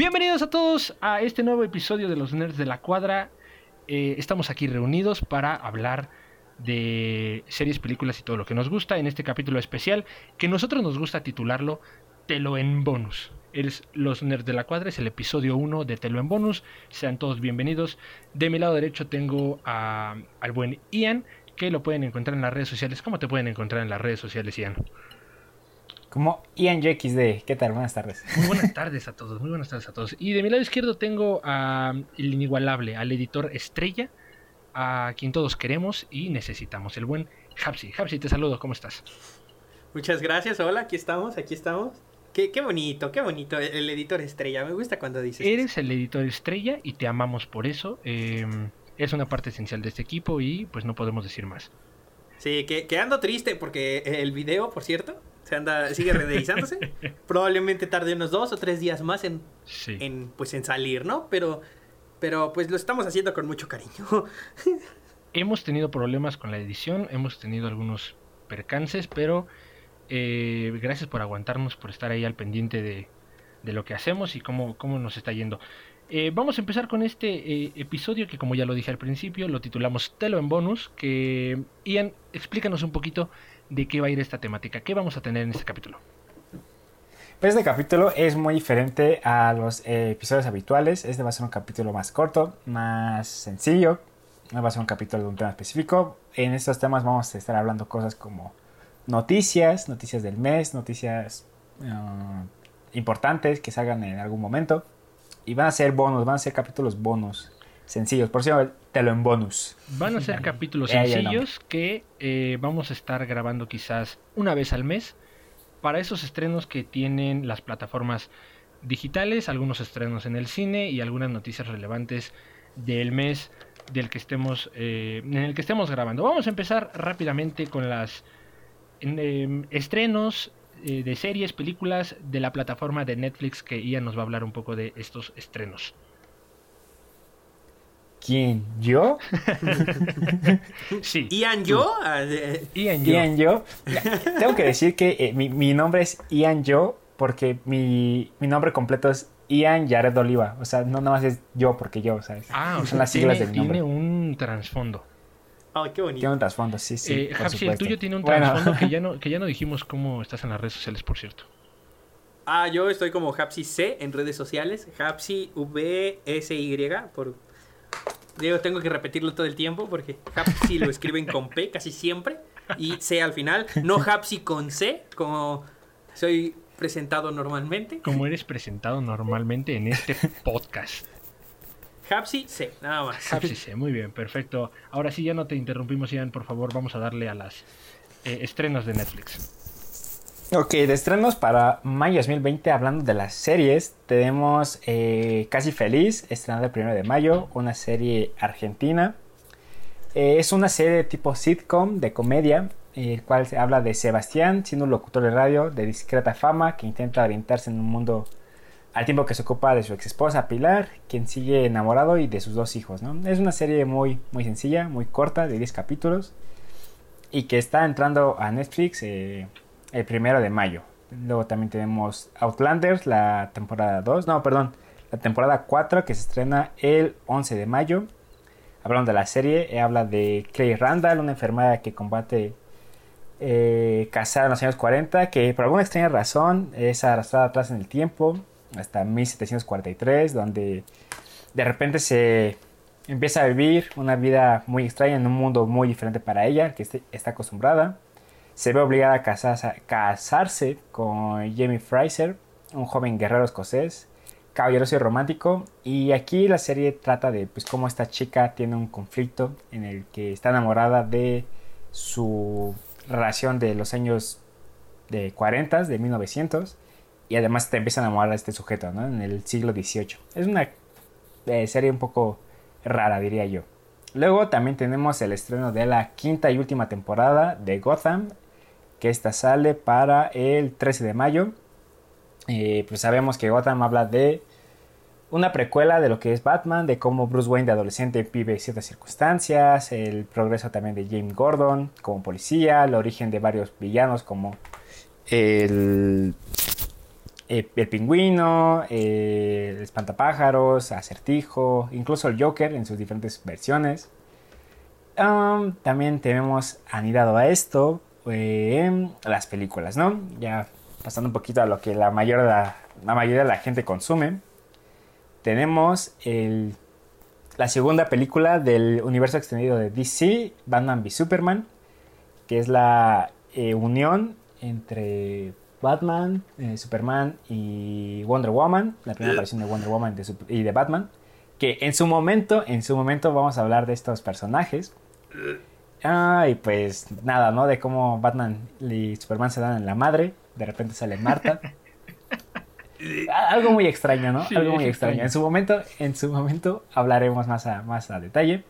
Bienvenidos a todos a este nuevo episodio de los Nerds de la Cuadra. Eh, estamos aquí reunidos para hablar de series, películas y todo lo que nos gusta en este capítulo especial que nosotros nos gusta titularlo Telo en Bonus. Es Los Nerds de la Cuadra, es el episodio 1 de Telo en Bonus. Sean todos bienvenidos. De mi lado derecho tengo al buen Ian, que lo pueden encontrar en las redes sociales. ¿Cómo te pueden encontrar en las redes sociales, Ian? Como Ian XD. ¿Qué tal? Buenas tardes. Muy buenas tardes a todos, muy buenas tardes a todos. Y de mi lado izquierdo tengo a el inigualable, al editor estrella, a quien todos queremos y necesitamos, el buen Hapsi. Hapsi, te saludo, ¿cómo estás? Muchas gracias, hola, aquí estamos, aquí estamos. Qué, qué bonito, qué bonito, el editor estrella, me gusta cuando dices. Eres el editor estrella y te amamos por eso. Eh, es una parte esencial de este equipo y pues no podemos decir más. Sí, que, que ando triste porque el video, por cierto, se anda, sigue renderizándose. Probablemente tarde unos dos o tres días más en, Sí. en, pues, en salir, ¿no? Pero, pero pues lo estamos haciendo con mucho cariño. Hemos tenido problemas con la edición, hemos tenido algunos percances, pero eh, gracias por aguantarnos, por estar ahí al pendiente de, de lo que hacemos y cómo, cómo nos está yendo. Eh, vamos a empezar con este eh, episodio que como ya lo dije al principio, lo titulamos Telo en Bonus, que Ian, explícanos un poquito de qué va a ir esta temática, qué vamos a tener en este capítulo. Pues este capítulo es muy diferente a los eh, episodios habituales. Este va a ser un capítulo más corto, más sencillo. No va a ser un capítulo de un tema específico. En estos temas vamos a estar hablando cosas como noticias, noticias del mes, noticias eh, importantes que salgan en algún momento. Y van a ser bonos, van a ser capítulos bonus, sencillos. Por cierto, te lo en bonus. Van a ser capítulos sencillos que eh, vamos a estar grabando quizás una vez al mes para esos estrenos que tienen las plataformas digitales, algunos estrenos en el cine y algunas noticias relevantes del mes del que estemos eh, en el que estemos grabando. Vamos a empezar rápidamente con las em, estrenos eh, de series, películas de la plataforma de Netflix que Ian nos va a hablar un poco de estos estrenos. ¿Quién? ¿Yo? Sí, Ian, yo, ah, eh, Ian, yo. Ian Yo. Tengo que decir que eh, mi, mi nombre es Ian Yo porque mi, mi nombre completo es Ian Jared Oliva. O sea, no nada más es yo porque yo, ¿sabes? Ah, o Son sea, las siglas tiene, de mi nombre. tiene un trasfondo. ay, qué bonito. Tiene un trasfondo, sí, sí. eh, por Hapsi, el tuyo tiene un Bueno. trasfondo que, ya no, que ya no dijimos cómo estás en las redes sociales, por cierto. Ah, yo estoy como Hapsi C en redes sociales. Hapsi V-S-Y. Por... Digo, tengo que repetirlo todo el tiempo porque Hapsi lo escriben con P casi siempre. Y C al final. No Hapsi con C, como soy presentado normalmente. Como eres presentado normalmente en este podcast. Hapsi C, nada más. Hapsi, sí, muy bien, perfecto. Ahora sí, ya no te interrumpimos, Ian, por favor, vamos a darle a las eh, estrenos de Netflix. Ok, de estrenos para mayo 2020, hablando de las series, tenemos eh, Casi Feliz, estrenada el 1 de mayo, una serie argentina. Eh, es una serie tipo sitcom de comedia, eh, el cual se habla de Sebastián, siendo un locutor de radio de discreta fama que intenta orientarse en un mundo al tiempo que se ocupa de su ex esposa Pilar, quien sigue enamorado y de sus dos hijos. ¿no? Es una serie muy, muy sencilla, muy corta, de 10 capítulos, y que está entrando a Netflix. El primero de mayo. Luego también tenemos Outlanders, la temporada 2, no, perdón, la temporada 4 que se estrena el 11 de mayo. Hablando de la serie, eh, habla de Clay Randall, una enfermera que combate eh, casada en los años 40, que por alguna extraña razón es arrastrada atrás en el tiempo, hasta 1743, donde de repente se empieza a vivir una vida muy extraña en un mundo muy diferente para ella, que este- está acostumbrada se ve obligada a casarse, con Jamie Fraser, un joven guerrero escocés, caballeroso y romántico. Y aquí la serie trata de pues, cómo esta chica tiene un conflicto en el que está enamorada de su relación de los años de 40, de 1900. Y además te empieza a enamorar de este sujeto, ¿no? En el siglo XVIII. Es una eh, serie un poco rara, diría yo. Luego también tenemos el estreno de la quinta y última temporada de Gotham, que esta sale para el 13 de mayo. Eh, pues sabemos que Gotham habla de una precuela de lo que es Batman, de cómo Bruce Wayne de adolescente vive ciertas circunstancias, el progreso también de James Gordon como policía, el origen de varios villanos como el, eh, el pingüino, eh, el espantapájaros, acertijo, incluso el Joker en sus diferentes versiones. Um, también tenemos anidado a esto eh, las películas, ¿no? Ya pasando un poquito a lo que la, mayor la, la mayoría de la gente consume. Tenemos el, la segunda película del universo extendido de DC, Batman v Superman, que es la eh, unión entre Batman, eh, Superman y Wonder Woman, la primera aparición de Wonder Woman de y de Batman, que en su momento, en su momento vamos a hablar de estos personajes. Ah, y pues nada, ¿no? De cómo Batman y Superman se dan en la madre, de repente sale Marta. Ah, Algo muy extraño, ¿no? Sí, Algo muy extraño. extraño. En su momento, en su momento hablaremos más a, más a detalle.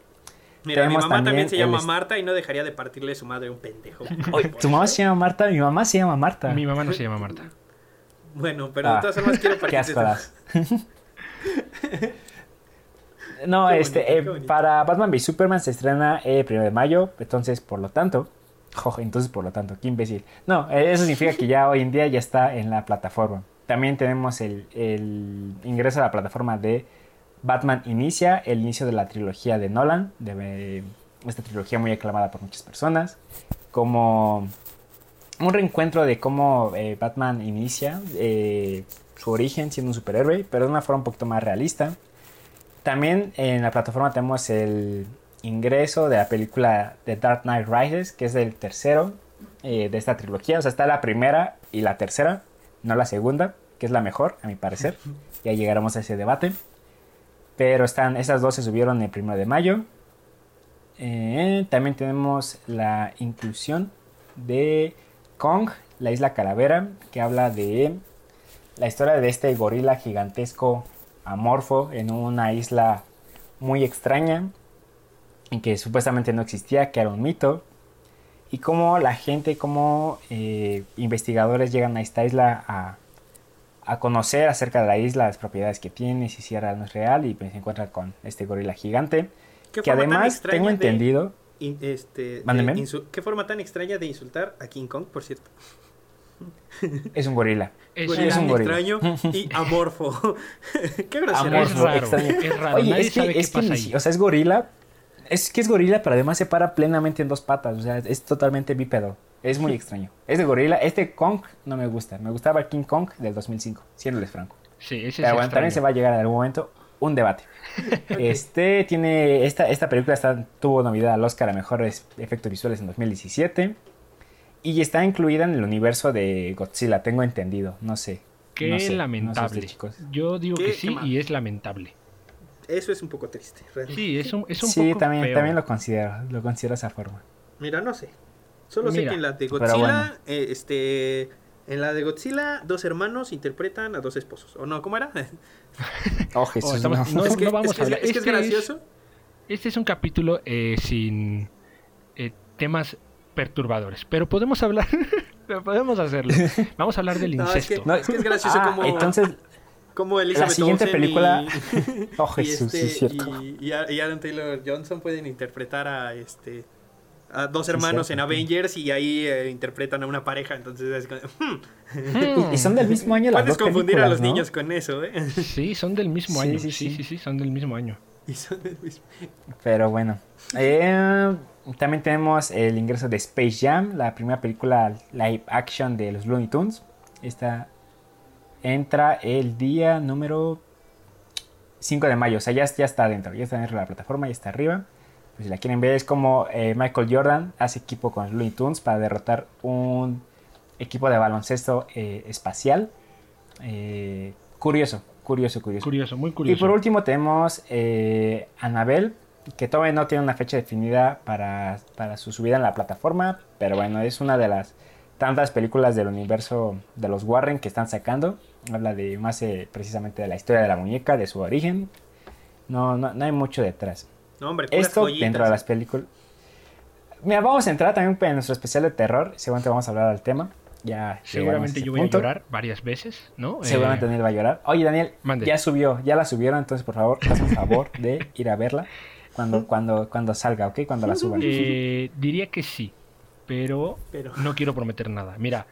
Mira, mi mamá también, también se llama Marta y no dejaría de partirle su madre a un pendejo. ¿Tu mamá se llama Marta? Mi mamá se llama Marta. Mi mamá no se llama Marta. Bueno, pero Ah, de todas formas quiero Qué partirte asco. No, Qué este, bonito, eh, para Batman v Superman se estrena el primero de mayo, entonces por lo tanto, jo, entonces por lo tanto, qué imbécil. No, eh, eso significa que ya hoy en día ya está en la plataforma. También tenemos el, el ingreso a la plataforma de Batman Inicia, el inicio de la trilogía de Nolan, de eh, esta trilogía muy aclamada por muchas personas, como un reencuentro de cómo eh, Batman inicia eh, su origen siendo un superhéroe, pero de una forma un poquito más realista. También en la plataforma tenemos el ingreso de la película The Dark Knight Rises, que es el tercero eh, de esta trilogía. O sea, está la primera y la tercera, no la segunda, que es la mejor, a mi parecer. Ya llegaremos a ese debate. Pero están, esas dos se subieron el primero de mayo. Eh, también tenemos la inclusión de Kong, la isla calavera, que habla de la historia de este gorila gigantesco amorfo en una isla muy extraña y que supuestamente no existía, que era un mito. Y cómo la gente, como investigadores llegan a esta isla a, a conocer acerca de la isla, las propiedades que tiene, si sí era no es real, y pues se encuentran con este gorila gigante. ¿Qué Que además tengo de entendido. in- este, de ¿Qué forma tan extraña de insultar a King Kong, por cierto? Es un gorila. Es, Gorila es un gorila. extraño y amorfo. Qué grosero. Amorfo. Amorfo, raro, extraño. es raro, Oye, nadie es que, sabe es pasa ahí. o sea, es gorila. Es que es gorila, pero además se para plenamente en dos patas. O sea, es totalmente bípedo. Es muy extraño. Es de gorila. Este Kong no me gusta. Me gustaba King Kong del 2005, siéndoles franco. Sí, ese es bueno, también se va a llegar en algún momento un debate. Este tiene. Esta, esta película está, tuvo novedad al Oscar a mejores efectos visuales en 2017. Y está incluida en el universo de Godzilla, tengo entendido. No sé. Qué no sé, no sé lamentable. chicos. Yo digo que sí y es lamentable. Eso es un poco triste. realmente. Sí, es un, es un Sí, poco también, también lo considero. Lo considero de esa forma. Mira, no sé. Solo sé que en la de Godzilla, bueno. eh, este, en la de Godzilla, dos hermanos interpretan a dos esposos. ¿O no? ¿Cómo era? Oh, Jesús, estamos- no. no, es que, no vamos es, que a es- hablar. es que es Este es- gracioso. Este es un capítulo eh, sin eh, temas perturbadores, pero podemos hablar, pero podemos hacerlo. Vamos a hablar del No, es que- incesto. No, Es que es gracioso ah, como- entonces, Como Elizabeth La siguiente Olsen película- y, oh y Jesús, sí este, es cierto. y, y y Aaron Taylor Johnson pueden interpretar a este a dos hermanos cierto. en Avengers y ahí eh, interpretan a una pareja. Entonces es como, hmm, Y, y son del mismo año las puedes dos confundir a los ¿no? niños con eso, ¿eh? Sí, son del mismo Sí, año. sí, Sí sí, sí. sí, son del mismo año. Y son del mismo. Pero bueno. Eh, también tenemos el ingreso de Space Jam, la primera película live action de los Looney Tunes. Esta entra el día número 5 de mayo. O sea, ya, ya está dentro. Ya está dentro de la plataforma, ya está arriba. Pues si la quieren ver, es como eh, Michael Jordan hace equipo con los Looney Tunes para derrotar un equipo de baloncesto eh, espacial. Eh, curioso, curioso, curioso. Curioso, muy Y curioso. por último tenemos Annabelle, que todavía no tiene una fecha definida para, para su subida en la plataforma, pero bueno, es una de las tantas películas del universo de los Warren que están sacando. Habla de más eh, precisamente de la historia de la muñeca, de su origen. No, no, no hay mucho detrás. No, hombre, Esto joyitas. dentro de las películas. Mira, vamos a entrar también en nuestro especial de terror. Seguramente vamos a hablar al tema. Ya Seguramente yo voy a llorar varias veces, ¿no? Seguramente Eh, Daniel va a llorar. Oye, Daniel, Mande. ya subió, ya la subieron, entonces por favor, haz un favor de ir a verla cuando, cuando, cuando salga, ¿ok? Cuando la suban. eh, diría que sí, pero Pero no quiero prometer nada. Mira,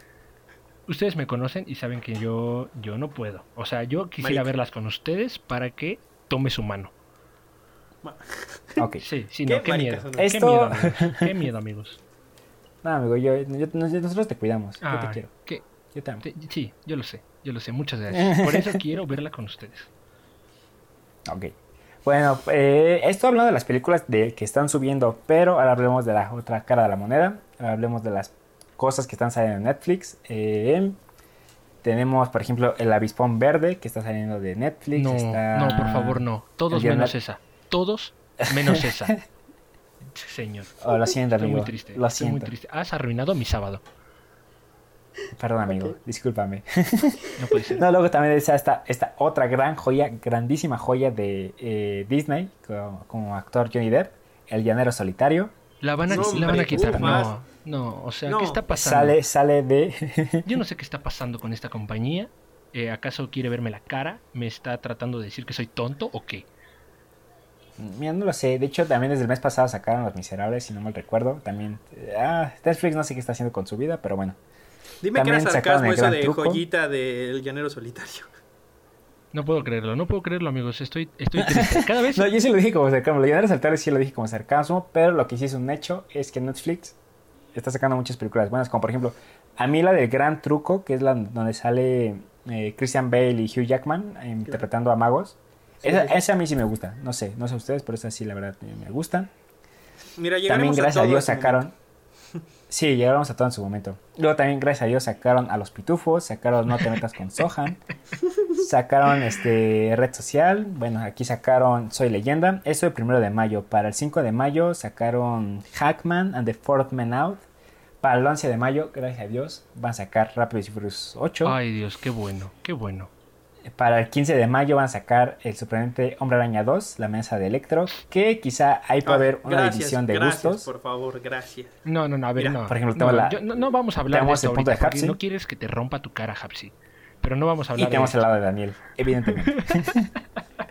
ustedes me conocen y saben que yo, yo no puedo. O sea, yo quisiera verlas con ustedes para que tome su mano. Ok. Sí, sí, Qué no, qué maricas miedo. Qué Esto- miedo, amigos. Qué miedo, amigos. No, amigo, yo, yo- nosotros te cuidamos. yo te Ah, quiero. qué- Yo te amo. te- sí, yo lo sé, yo lo sé. Muchas gracias. Por eso quiero verla con ustedes. Ok. Bueno, eh, esto hablando de las películas de, que están subiendo, pero ahora hablemos de la otra cara de la moneda. Ahora hablemos de las cosas que están saliendo en Netflix. Eh, tenemos, por ejemplo, El Avispón Verde, que está saliendo de Netflix. No, está- no, por favor, no. Todos menos esa. Todos menos esa. Señor. Oh, lo siento, Estoy amigo. muy triste. Lo estoy muy siento. triste. Has arruinado mi sábado. Perdón, amigo. Discúlpame. No puede ser. No, luego también está esta, esta otra gran joya, grandísima joya de eh, Disney, como, como actor Johnny Depp, El Llanero Solitario. La van a, No, la van a hombre, quitar. ufas. No, no. O sea, No. ¿qué está pasando? Sale, sale de... Yo no sé qué está pasando con esta compañía. Eh, ¿Acaso quiere verme la cara? ¿Me está tratando de decir que soy tonto o qué? Mira, no lo sé. De hecho, también desde el mes pasado sacaron Los Miserables, si no mal recuerdo. También... eh, Ah, Netflix no sé qué está haciendo con su vida, pero bueno. Dime que era También sarcasmo el eso de truco. joyita del llanero solitario. No puedo creerlo, no puedo creerlo, amigos. Estoy, estoy triste. Cada vez. No, yo sí lo dije como sarcasmo. Lo Llanero Solitario sí lo dije como sarcasmo, pero lo que sí es un hecho es que Netflix está sacando muchas películas buenas, como por ejemplo, a mí la del Gran Truco, que es la donde sale eh, Christian Bale y Hugh Jackman eh, interpretando a magos. Sí, esa, sí, sí. esa a mí sí me gusta. No sé, no sé ustedes, pero esa sí la verdad me gusta. Mira, También gracias a, Dios ese sacaron. Sí, llegaremos a todo en su momento. Luego también gracias a Dios sacaron a los pitufos, sacaron No te metas con Sohan, sacaron este red social, bueno aquí sacaron Soy leyenda, eso el primero de mayo. Para el 5 de mayo sacaron Hackman and the Fourth Man Out. Para el 11 de mayo, gracias a Dios, van a sacar Rápidos y Furiosos 8. Ay, Dios, qué bueno, qué bueno. Para el 15 de mayo van a sacar el sorprendente Hombre Araña 2, la mesa de Electro, que quizá ahí puede haber una Gracias, división de gracias, gustos. por favor, gracias. No, no, no, a ver, Mira, no. por ejemplo, no, tengo la- yo- no, no vamos a hablar de tenemos esto el punto ahorita de porque Hapsi. no quieres que te rompa tu cara, Hapsi. Pero no vamos a Y hablar de tenemos esto. el lado de Daniel, evidentemente.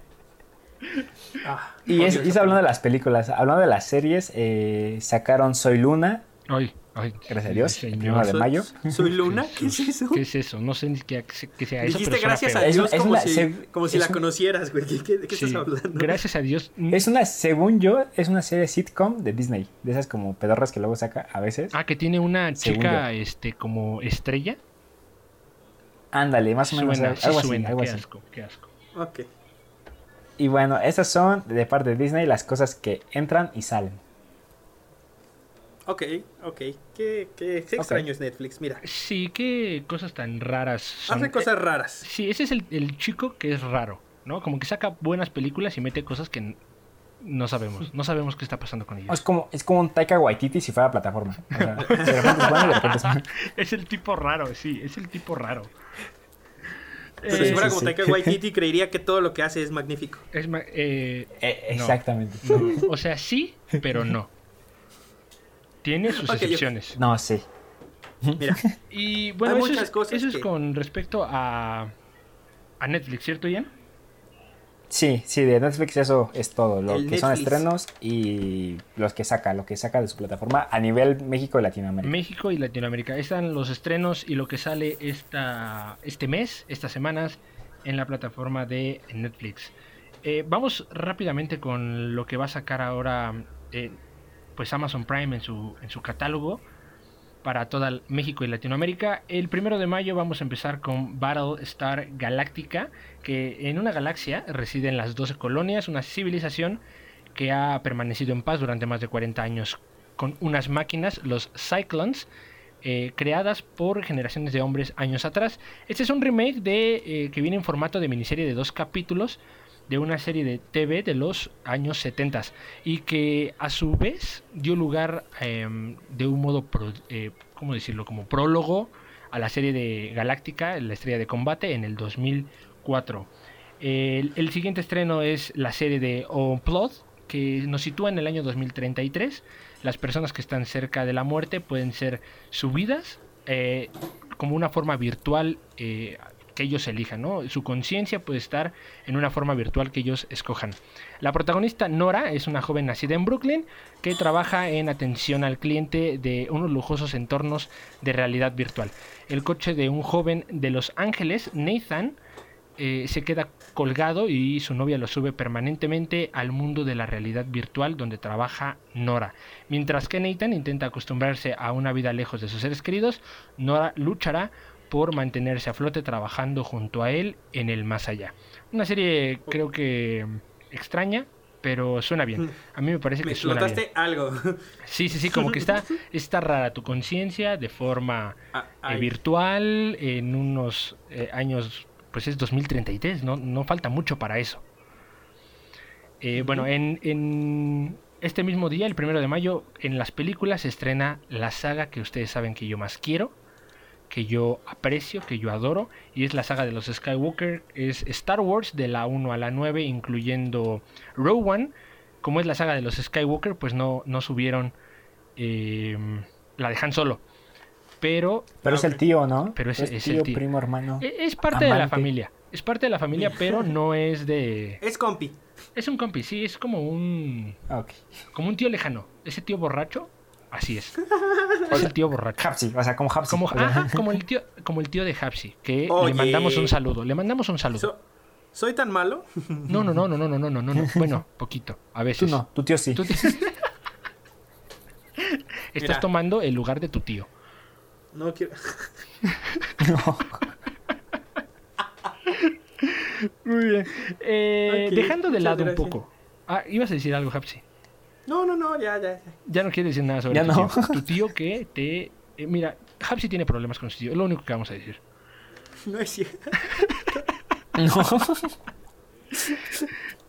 Ah, Y, es, y hablando de las películas, hablando de las series, eh, sacaron Soy Luna, Ay, ay, gracias a Dios, señor. el primero de Soy- mayo. ¿Soy Luna? ¿Qué es eso? ¿Qué es eso? No sé ni qué, qué sea eso. Dijiste pero gracias a Dios es como una- si, se- como si es la un- conocieras, güey. ¿Qué, qué- de qué Sí, estás hablando? Gracias a Dios. Es una, según yo, es una serie sitcom de Disney, de esas como pedorras que luego saca a veces. Ah, que tiene una Según chica este como estrella. Ándale, más o menos Suena, algo sí así, suena, algo qué así. asco, qué asco. Ok. Y bueno, esas son de parte de Disney las cosas que entran y salen. Ok, ok. Qué, qué, qué extraño es Netflix. Mira, Sí, qué cosas tan raras son. hace cosas raras. Sí, ese es el, el chico que es raro, ¿no? Como que saca buenas películas y mete cosas que no sabemos. No sabemos qué está pasando con Es ellas. como, es como un Taika Waititi si fuera plataforma. O sea, de repente es bueno y de repente es malo. Es el tipo raro, sí, es el tipo raro. Pero Eh, si fuera sí, como sí. Taika Waititi, creería que todo lo que hace es magnífico. es ma- eh, Eh, No. exactamente. no, o sea, sí, pero no. Tiene sus excepciones. No, sí. Mira, Y bueno, Hay eso, muchas es, cosas eso es con respecto a, a Netflix, ¿cierto, Ian? Sí, sí, de Netflix eso es todo. Lo El que son estrenos y los que saca, lo que saca de su plataforma a nivel México y Latinoamérica. México y Latinoamérica. Están los estrenos y lo que sale esta, este mes, estas semanas, en la plataforma de Netflix. Eh, vamos rápidamente con lo que va a sacar ahora eh, pues Amazon Prime en su, en su catálogo para toda México y Latinoamérica. El primero de mayo vamos a empezar con Battlestar Galactica, que en una galaxia residen las 12 colonias, una civilización que ha permanecido en paz durante más de 40 años con unas máquinas, los Cyclones, eh, creadas por generaciones de hombres años atrás. Este es un remake de eh, que viene en formato de miniserie de dos capítulos de una serie de TV de los años 70 y que a su vez dio lugar em, de un modo, pro- eh, ¿cómo decirlo? Como prólogo a la serie de Galáctica, la estrella de combate, en el 2004. El, siguiente estreno es la serie de Unplugged, que nos sitúa en el año 2033. Las personas que están cerca de la muerte pueden ser subidas eh, como una forma virtual eh, que ellos elijan, ¿no? Su conciencia puede estar en una forma virtual que ellos escojan. La protagonista Nora es una joven nacida en Brooklyn que trabaja en atención al cliente de unos lujosos entornos de realidad virtual. El coche de un joven de Los Ángeles, Nathan, eh, se queda colgado y su novia lo sube permanentemente al mundo de la realidad virtual donde trabaja Nora. Mientras que Nathan intenta acostumbrarse a una vida lejos de sus seres queridos, Nora luchará por mantenerse a flote trabajando junto a él en el más allá. Una serie creo que extraña, pero suena bien. A mí me parece que Me suena bien. algo. Sí, sí, sí, como que está, está rara tu conciencia de forma Ah, eh, virtual en unos eh, años, pues es 2033, no, no falta mucho para eso. Eh, Bueno, en, en este mismo día, el primero de mayo, en las películas se estrena la saga que ustedes saben que yo más quiero, que yo aprecio, que yo adoro, y es la saga de los Skywalker, es Star Wars de la 1 a la 9, incluyendo Rogue One. Como es la saga de los Skywalker, pues no, no subieron eh, la de Han Solo. Pero Pero es el tío, ¿no? Pero es- es el tío, tío. primo, hermano. e- es parte de la familia. Es parte de la familia, pero no es de... Es compi. Es un compi, sí, es como un... Como un tío lejano. Ese tío borracho, así es. Es el tío borracho. Hapsi, o sea, como Hapsi. Como, ajá, el tío, como el tío de Hapsi, que Oye. le mandamos un saludo. Le mandamos un saludo. So- ¿Soy tan malo? No, no, no, no, no, no, no, no, no. Bueno, poquito, a veces. Tú no, tu tío sí. Estás Mira. tomando el lugar de tu tío. No quiero. No. Muy bien. Eh, dejando de muchas lado un poco. Ah, ibas a decir algo, Hapsi. No, no, no, ya, ya. ya. Ya no quieres decir nada sobre Ya tu no. tío. Tu tío que te... eh, mira, Hapsi tiene problemas con su tío. Es lo único que vamos a decir. No es cierto. No.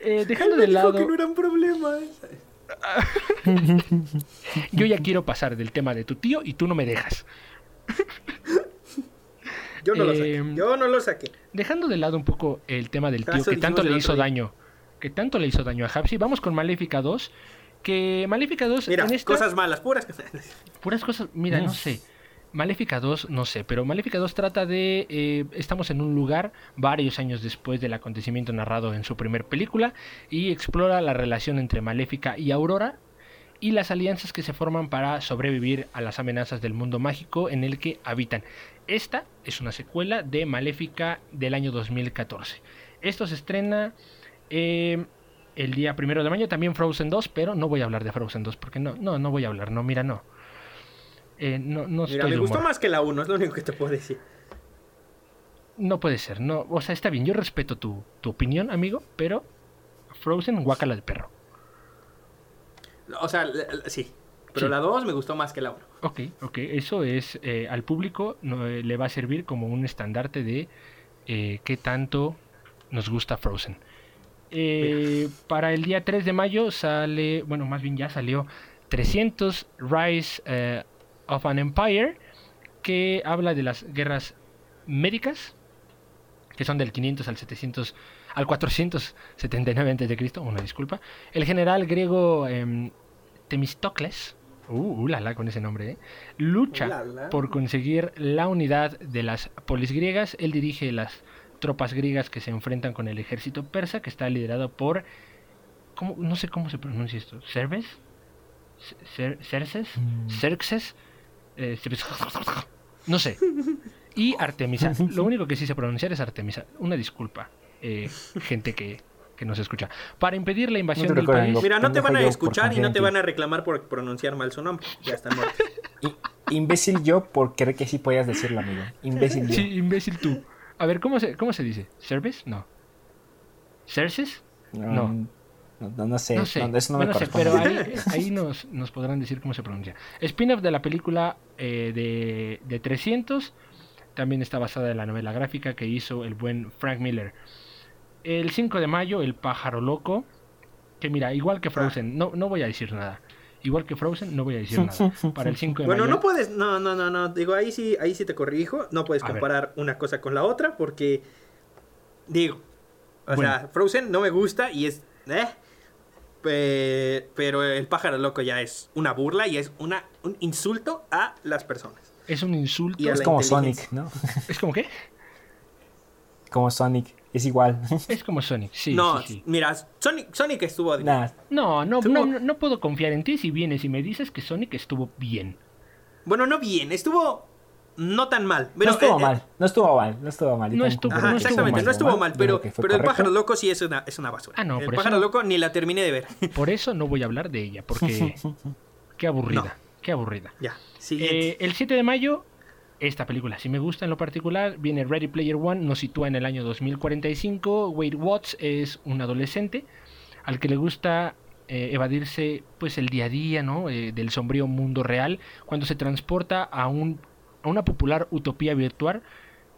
Eh, dejando Él de dijo lado... que no eran problemas. Yo ya quiero pasar del tema de tu tío y tú no me dejas. Yo no lo Eh, saqué. Yo no lo saqué. Dejando de lado un poco el tema del tío Caso que tanto le hizo daño, que tanto le hizo daño a Hapsi, vamos con Maléfica 2, que Maléfica 2 Mira, en esta, cosas malas, puras cosas. puras cosas, mira, no sé. Maléfica 2, no sé, pero Maléfica 2 trata de, eh, estamos en un lugar varios años después del acontecimiento narrado en su primer película y explora la relación entre Maléfica y Aurora y las alianzas que se forman para sobrevivir a las amenazas del mundo mágico en el que habitan. Esta es una secuela de Maléfica del año 2014. Esto se estrena eh, el día primero de mayo, también Frozen 2, pero no voy a hablar de Frozen 2 porque no, no, no voy a hablar, no, mira, no. Eh, no, no Mira, estoy me gustó humor. más que la 1, es lo único que te puedo decir. No puede ser, no, o sea, está bien, yo respeto tu, tu opinión, amigo, pero Frozen, guacala de perro. O sea, sí. Pero Sí. la 2 me gustó más que la 1. Ok, ok, eso es eh, al público no, eh, le va a servir como un estandarte de eh, qué tanto nos gusta Frozen. Eh, para el día 3 de mayo sale, bueno, más bien ya salió 300 Rise eh, of an Empire, que habla de las guerras médicas, que son del 500 al 700 al 479 a.C., una disculpa. El general griego em, Temistocles, uh, uh, la, la, con ese nombre, ¿eh? lucha Uh, la, la. por conseguir la unidad de las polis griegas. Él dirige las tropas griegas que se enfrentan con el ejército persa, que está liderado por, ¿cómo? no sé cómo se pronuncia esto, ¿Cerves? Cer- ¿Cerces? Mm. ¿Cerxes? Eh, no sé. Y Artemisa. Lo único que sí sé pronunciar es Artemisa. Una disculpa, eh, gente que, que nos escucha. Para impedir la invasión del país... Mira, no te van a escuchar y no te van a reclamar por pronunciar mal su nombre. Ya está muerto. Imbécil yo por creer que sí podías decirlo, amigo. Imbécil yo. Sí, imbécil tú. A ver, ¿cómo se, cómo se dice? ¿Cerves? No. ¿Cerces? No. No, no, no sé. No sé. no, eso no Bueno, me sé, pero ahí, ahí nos, nos podrán decir cómo se pronuncia. Spin-off de la película eh, de, de 300. También está basada en la novela gráfica que hizo el buen Frank Miller. El 5 de mayo, El pájaro loco. Que mira, igual que Frozen, no, no voy a decir nada. Igual que Frozen, no voy a decir nada. Para el 5 de Bueno, mayo. no puedes, no, no, no, no, digo, ahí sí, ahí sí te corrijo, no puedes comparar una cosa con la otra porque, digo, o Bueno. sea, Frozen no me gusta y es, eh, pe- pero el pájaro loco ya es una burla y es una, un insulto a las personas. Es un insulto. Y a Es como. Sonic, ¿no? ¿Es como qué? como Sonic. Es igual. Es como Sonic, sí. no, sí, sí. mira, Sonic, Sonic estuvo. Nah, No, no, Estuvo- no, no, no puedo confiar en ti si vienes y me dices que Sonic estuvo bien. Bueno, no bien, estuvo no tan mal. Pero, no estuvo eh, eh, mal, no estuvo mal, no estuvo mal. No estuvo- Ajá, exactamente, no estuvo mal, pero, el pájaro loco sí es una, es una basura. Ah, no, el por pájaro eso- loco ni la terminé de ver. Por eso no voy a hablar de ella, porque qué aburrida, No. qué aburrida. ya, siguiente. Eh, el 7 de mayo, esta película sí me gusta en lo particular. Viene Ready Player One, nos sitúa en el año 2045. Wade Watts es un adolescente al que le gusta eh, evadirse pues el día a día ¿no? Eh, del sombrío mundo real cuando se transporta a, un, a una popular utopía virtual,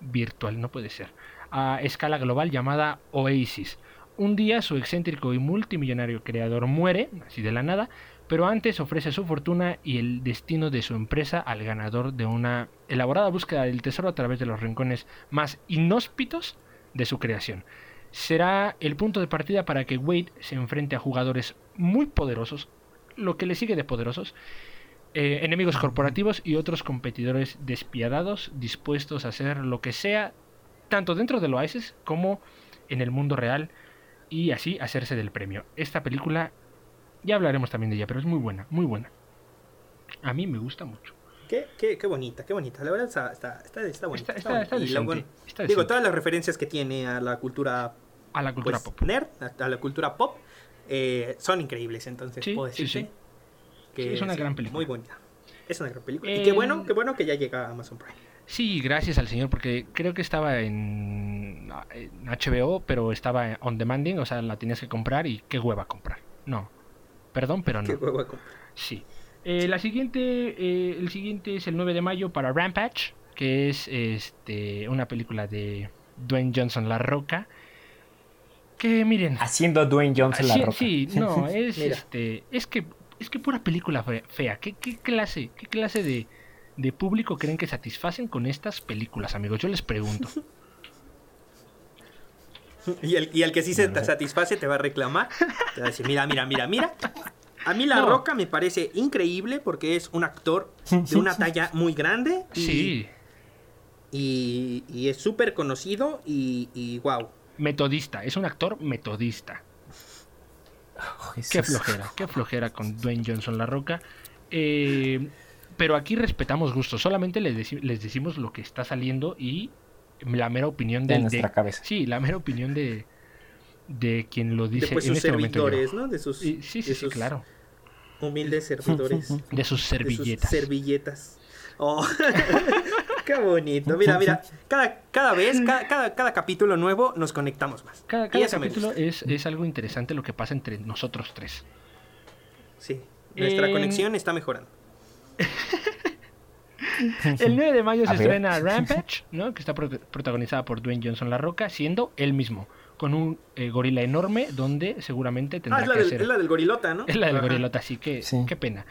virtual, no puede ser, a escala global llamada Oasis. Un día su excéntrico y multimillonario creador muere, así de la nada, pero antes ofrece su fortuna y el destino de su empresa al ganador de una elaborada búsqueda del tesoro a través de los rincones más inhóspitos de su creación. Será el punto de partida para que Wade se enfrente a jugadores muy poderosos, lo que le sigue de poderosos, eh, enemigos corporativos y otros competidores despiadados dispuestos a hacer lo que sea, tanto dentro del Oasis como en el mundo real, y así hacerse del premio. Esta película ya hablaremos también de ella, pero es muy buena, muy buena. A mí me gusta mucho. Qué, qué, qué bonita, qué bonita. La verdad está, está, está, está bonita. Está- está- bonita. Decente, digo, decente. todas las referencias que tiene a la cultura, A la cultura pues, pop. nerd, a, la cultura pop, eh, son increíbles. Entonces, Sí, puedo sí, decirte sí. que Sí, es una gran película. Muy bonita. Es una gran película. Y Eh, qué bueno, qué bueno que ya llega a Amazon Prime. Sí, gracias al señor, porque creo que estaba en, en HBO, pero estaba on demanding, o sea, la tenías que comprar y qué hueva comprar. No, perdón, pero Qué no. comprar. Sí. Eh, la siguiente, eh, el siguiente es el 9 de mayo para Rampage, que es este una película de Dwayne Johnson La Roca. Que miren, Haciendo Dwayne Johnson la sí, roca. sí, no, es este, es que es que pura película fe- fea. ¿Qué, qué clase, qué clase de, de público creen que satisfacen con estas películas, amigos? Yo les pregunto. Y el, y el que sí se te satisface te va a reclamar. Te va a decir, mira, mira, mira, mira. A mí La No. Roca me parece increíble porque es un actor de una talla muy grande. Y, Sí, Y, y es súper conocido y, y wow. metodista, es un actor metodista. Oh, Qué flojera, qué flojera con Dwayne Johnson La Roca. Eh, pero aquí respetamos gustos, solamente les, les decimos lo que está saliendo y la mera opinión De nuestra cabeza. Sí, la mera opinión de, de quien lo dice Después en sus este servidores, ¿no? De sus, Y- sí, sí, de sí, sus claro. humildes servidores. De sus de sus servilletas. servilletas. Oh, qué bonito. Mira, mira, cada, cada vez, cada, cada, cada capítulo nuevo nos conectamos más. Cada, capítulo es, es algo interesante lo que pasa entre nosotros tres. Sí, nuestra En- conexión está mejorando. El 9 de mayo se estrena Rampage, ¿no? que está pro- protagonizada por Dwayne Johnson La Roca, siendo él mismo, con un eh, gorila enorme donde seguramente tendrá Ah, es la, que del, hacer... es la del gorilota, ¿no? Es la del Ajá. gorilota, así que Sí. qué pena.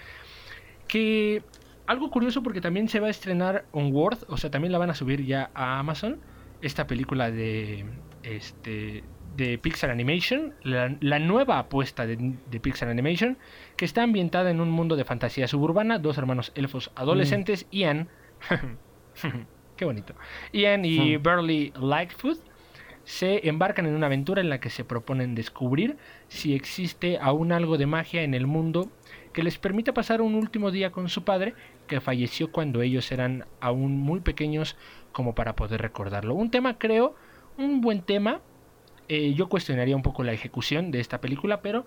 Que algo curioso porque también se va a estrenar Onward, o sea, también la van a subir ya a Amazon, esta película de este de Pixar Animation, la, la nueva apuesta de, de Pixar Animation, que está ambientada en un mundo de fantasía suburbana, dos hermanos elfos adolescentes, Ian, qué bonito, Ian y Mm. Burley Lightfoot, se embarcan en una aventura en la que se proponen descubrir si existe aún algo de magia en el mundo que les permita pasar un último día con su padre, que falleció cuando ellos eran aún muy pequeños como para poder recordarlo. Un tema, creo, un buen tema. Eh, yo cuestionaría un poco la ejecución de esta película, pero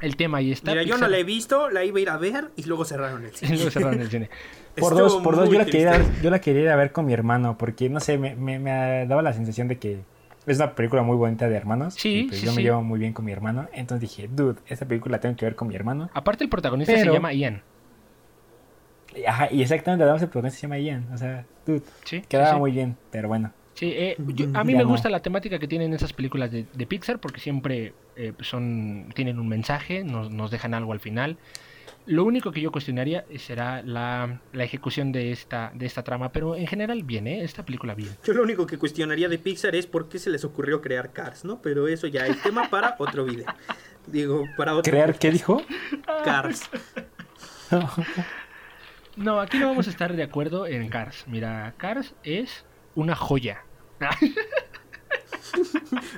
el tema ahí está. Mira, yo no la he visto, la iba a ir a ver y luego cerraron el cine. luego cerraron el cine. Por Estuvo dos, por dos yo la, quería, yo la quería ir a ver con mi hermano, porque no sé, me, me, me daba la sensación de que es una película muy bonita de hermanos. Sí, y pues sí, yo sí. me llevo muy bien con mi hermano. Entonces dije, dude, esta película la tengo que ver con mi hermano. Aparte, el protagonista se llama Ian. Ajá, y exactamente, el protagonista se llama Ian. O sea, dude, Sí, quedaba muy bien, pero bueno. Sí, eh, yo- a mí Ya me no. gusta la temática que tienen esas películas de, de Pixar porque siempre eh, son tienen un mensaje, nos, nos dejan algo al final. Lo único que yo cuestionaría será la, la ejecución de esta, de esta trama, pero en general bien, ¿eh? Esta película bien. Yo lo único que cuestionaría de Pixar es por qué se les ocurrió crear Cars, ¿no? Pero eso ya es tema para otro video. Digo, para otro ¿Crear qué dijo? Cars. No, aquí no vamos a estar de acuerdo en Cars. Mira, Cars es una joya.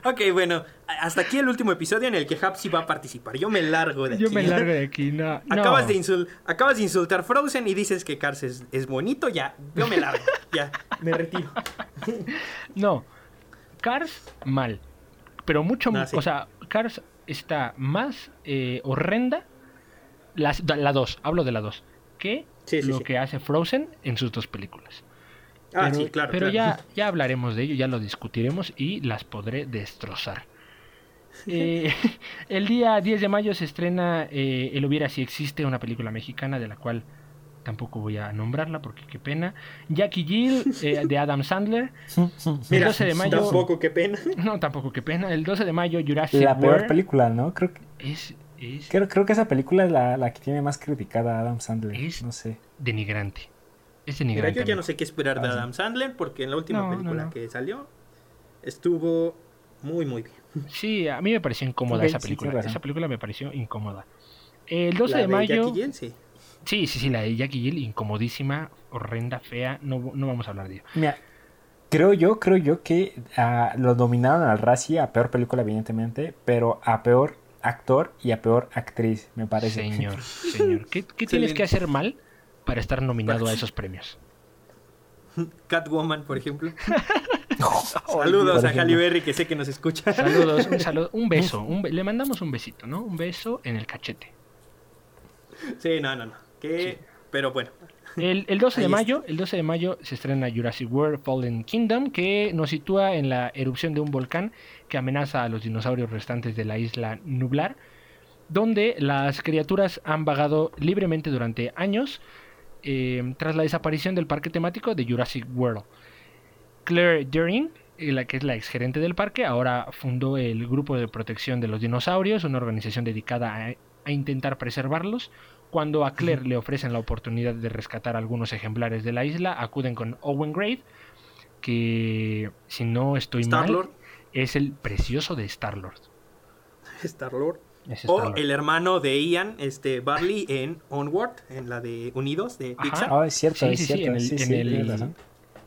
ok, bueno, hasta aquí el último episodio en el que Hapsi va a participar. Yo me largo de aquí. Yo me largo de aquí, no. no. Acabas, de insul- acabas de insultar Frozen y dices que Cars es, es bonito, ya. Yo me largo, ya. Me retiro. No. Cars, mal. Pero mucho Ah, más. sí. O sea, Cars está más eh, horrenda. Las- La 2, hablo de la 2. Que Sí, sí, lo que hace Frozen en sus dos películas. Ah, pero sí, claro. pero claro. Ya, ya hablaremos de ello, ya lo discutiremos y las podré destrozar. Eh, el día 10 de mayo se estrena eh, El Hubiera Si Existe, una película mexicana de la cual tampoco voy a nombrarla porque qué pena. Jackie Jill eh, de Adam Sandler. Mira, 12 de mayo- Tampoco, qué pena. No, tampoco qué pena. El 12 de mayo Jurassic La peor World película, ¿no? Creo que, es, es creo, creo que esa película es la, la que tiene más criticada a Adam Sandler. Es- No sé. denigrante. Es Mira, yo ya no sé qué esperar de. Adam Sandler porque en la última No, película no. que salió estuvo muy, muy bien. Sí, a mí me pareció incómoda esa película. esa película me pareció incómoda. El 12 La de mayo. Jackie Jill, sí. Sí, sí, sí, la de Jackie Jill, incomodísima, horrenda, fea. No, no vamos a hablar de ello. Mira, creo yo, creo yo que ah, lo dominaron al Razzie a peor película, evidentemente, pero a peor actor y a peor actriz, me parece. Señor, señor. ¿Qué, qué tienes que hacer mal para estar nominado a esos premios? Catwoman, por ejemplo. Por Saludos a. Halle Berry, que sé que nos escucha. Saludos, un saludo, un beso. un be- le mandamos un besito, ¿no? Un beso en el cachete. Sí, no, no, no. Que... Pero bueno. El, el 12 de mayo, el 12 de mayo se estrena Jurassic World Fallen Kingdom, que nos sitúa en la erupción de un volcán que amenaza a los dinosaurios restantes de la isla Nublar, donde las criaturas han vagado libremente durante años eh, tras la desaparición del parque temático de Jurassic World. Claire Deering, eh, la que es la exgerente del parque, ahora fundó el Grupo de Protección de los Dinosaurios, una organización dedicada a, a intentar preservarlos. Cuando a Claire le ofrecen la oportunidad de rescatar algunos ejemplares de la isla, acuden con Owen Grade, que si no estoy mal, es el precioso de Star-Lord. Star-Lord. Es O el hermano de Ian, este Barley, en Onward, en la de Unidos, de. Pixar. Ah, es cierto, Sí, es sí, sí, cierto. en el- sí, en sí, el- tienes razón.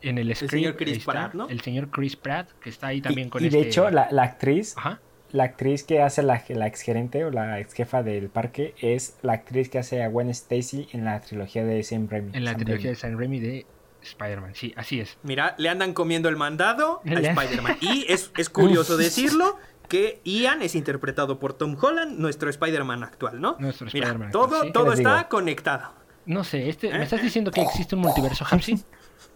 En el señor Chris está, Pratt, ¿no? El señor Chris Pratt, que está ahí también con Y de este- hecho, la, la actriz, Ajá. la actriz que hace la, la ex gerente o la ex jefa del parque es la actriz que hace a Gwen Stacy en la trilogía de Sam Raimi. En la Sam trilogía de Raimi. San Raimi de Spider-Man. Sí, así es. Mira, le andan comiendo el mandado a Spider-Man. Y es, es curioso decirlo que Ian es interpretado por Tom Holland, nuestro Spider-Man actual, ¿no? Nuestro Mira, Spider-Man todo, sí. todo ¿Qué les está digo? conectado. No sé, este, ¿Eh? ¿me estás diciendo que existe un multiverso, Hapsi?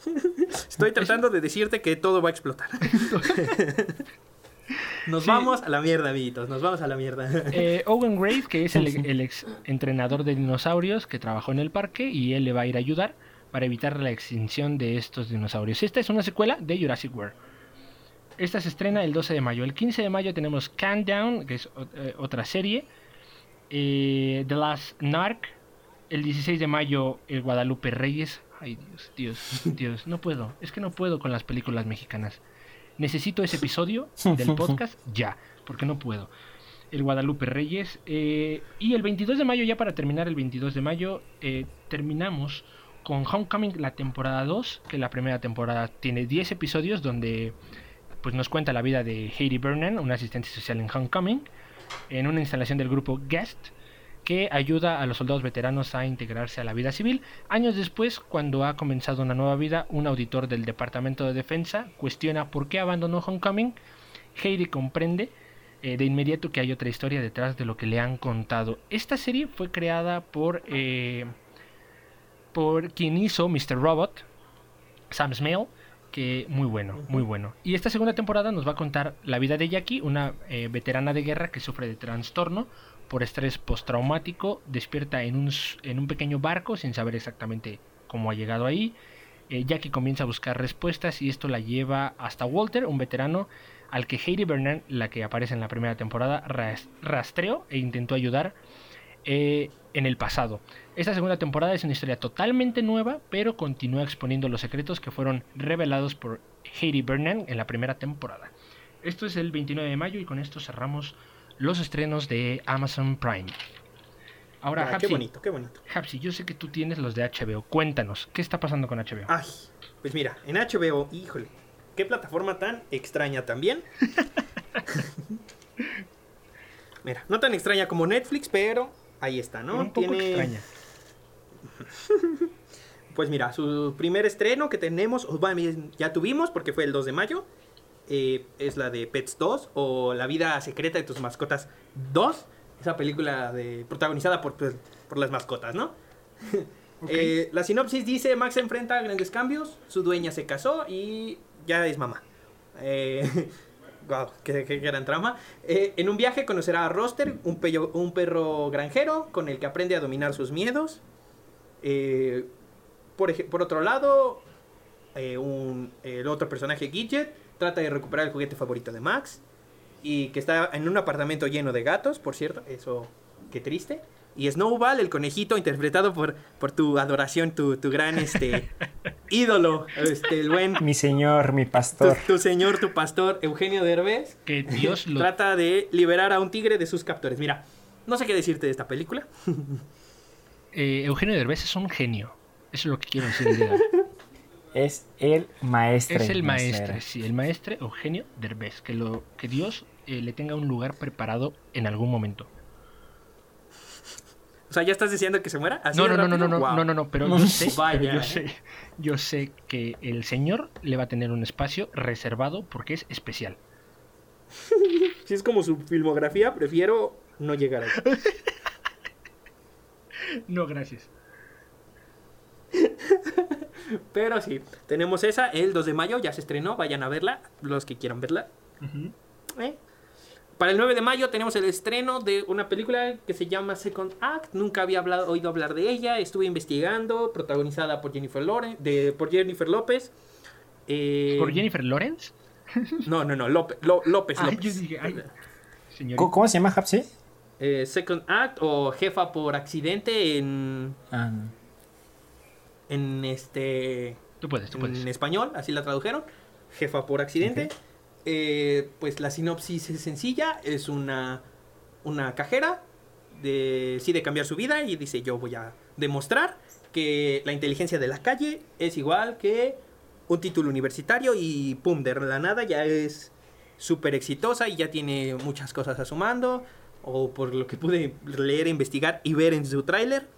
Estoy tratando de decirte que todo va a explotar. Nos Sí. vamos a la mierda, amiguitos. Nos vamos a la mierda. Eh, Owen Grade, que es el, el ex entrenador de dinosaurios que trabajó en el parque y él le va a ir a ayudar para evitar la extinción de estos dinosaurios. Esta es una secuela de Jurassic World. Esta se estrena el 12 de mayo. El 15 de mayo tenemos Countdown, que es eh, otra serie. Eh, The Last Narc. El 16 de mayo, el Guadalupe Reyes. Ay, Dios, Dios, Dios. No puedo. Es que no puedo con las películas mexicanas. Necesito ese episodio del podcast ya, porque no puedo. El Guadalupe Reyes. eh, y el 22 de mayo, ya para terminar el 22 de mayo, eh, terminamos con Homecoming, la temporada 2, que la primera temporada tiene 10 episodios donde pues, nos cuenta la vida de Haiti Vernon, una asistente social en Homecoming, en una instalación del grupo Guest, que ayuda a los soldados veteranos a integrarse a la vida civil. Años después, cuando ha comenzado una nueva vida, un auditor del Departamento de Defensa cuestiona por qué abandonó Homecoming. Heidi comprende eh, de inmediato que hay otra historia detrás de lo que le han contado. Esta serie fue creada por, eh, por quien hizo Mr. Robot, Sam Smale, que muy bueno, muy bueno. Y esta segunda temporada nos va a contar la vida de Jackie, una eh, veterana de guerra que sufre de trastorno por estrés postraumático, despierta en un, en un pequeño barco sin saber exactamente cómo ha llegado ahí. Eh, Jackie comienza a buscar respuestas y esto la lleva hasta Walter, un veterano al que Heidi Vernon, la que aparece en la primera temporada, ras- rastreó e intentó ayudar eh, en el pasado. Esta segunda temporada es una historia totalmente nueva, pero continúa exponiendo los secretos que fueron revelados por Heidi Vernon en la primera temporada. Esto es el 29 de mayo y con esto cerramos los estrenos de Amazon Prime. Ahora, Ah, qué Hapsi, bonito, qué bonito. Hapsi, yo sé que tú tienes los de HBO. Cuéntanos, ¿qué está pasando con HBO? Ay, pues mira, en HBO, híjole. qué plataforma tan extraña también. Mira, no tan extraña como Netflix, pero ahí está, ¿no? Un poco extraña. Pues mira, su primer estreno que tenemos, o bueno, ya tuvimos porque fue el 2 de mayo, eh, es la de Pets 2 o La vida secreta de tus mascotas 2, esa película de, protagonizada por, pues, por las mascotas, ¿no? Eh, la sinopsis dice, Max se enfrenta a grandes cambios, su dueña se casó y ya es mamá. Eh, wow, qué, qué gran trama. Eh, en un viaje conocerá a Roster, un, pello- un perro granjero con el que aprende a dominar sus miedos. Eh, por, por otro lado, eh, un- el otro personaje, Gidget, trata de recuperar el juguete favorito de Max. Y que está en un apartamento lleno de gatos, por cierto. Eso, qué triste. Y Snowball, el conejito, interpretado por, por tu adoración, tu, tu gran este, ídolo, este, el buen Mi señor, mi pastor. tu señor, tu pastor, Eugenio Derbez, Que Dios lo... trata de liberar a un tigre de sus captores. Mira, no sé qué decirte de esta película. eh, Eugenio Derbez es un genio. Eso es lo que quiero decir. de. Es el maestro. Es el maestre, sí, el maestre Eugenio Derbez. Que, lo, que Dios eh, le tenga un lugar preparado en algún momento. O sea, ¿ya estás diciendo que se muera? ¿Así No, no, no, no, no, no, Wow. no, no, no, pero yo sé, Vaya, pero yo ¿eh? sé, yo sé que el señor le va a tener un espacio reservado porque es especial. Si es como su filmografía, prefiero no llegar ahí. No, gracias. Pero sí, tenemos esa el 2 de mayo, ya se estrenó, vayan a verla, los que quieran verla. ¿eh? Para el 9 de mayo tenemos el estreno de una película que se llama Second Act. Nunca había hablado, oído hablar de ella. Estuve investigando, protagonizada por Jennifer, Lore- de, por Jennifer López. Eh, ¿Por Jennifer Lawrence? No, no, no, López, Ló- López, Ay, López. yo dije, ay, señorita. ¿Cómo, cómo se llama, Hapsi? Eh, Second Act o Jefa por accidente en, Ah, no. en este Tú puedes, tú puedes. en español, así la tradujeron. Jefa por accidente. Eh, pues la sinopsis es sencilla, es una, una cajera, decide cambiar su vida y dice yo voy a demostrar que la inteligencia de la calle es igual que un título universitario y pum, de la nada ya es súper exitosa y ya tiene muchas cosas a su mando, o por lo que pude leer, investigar y ver en su tráiler.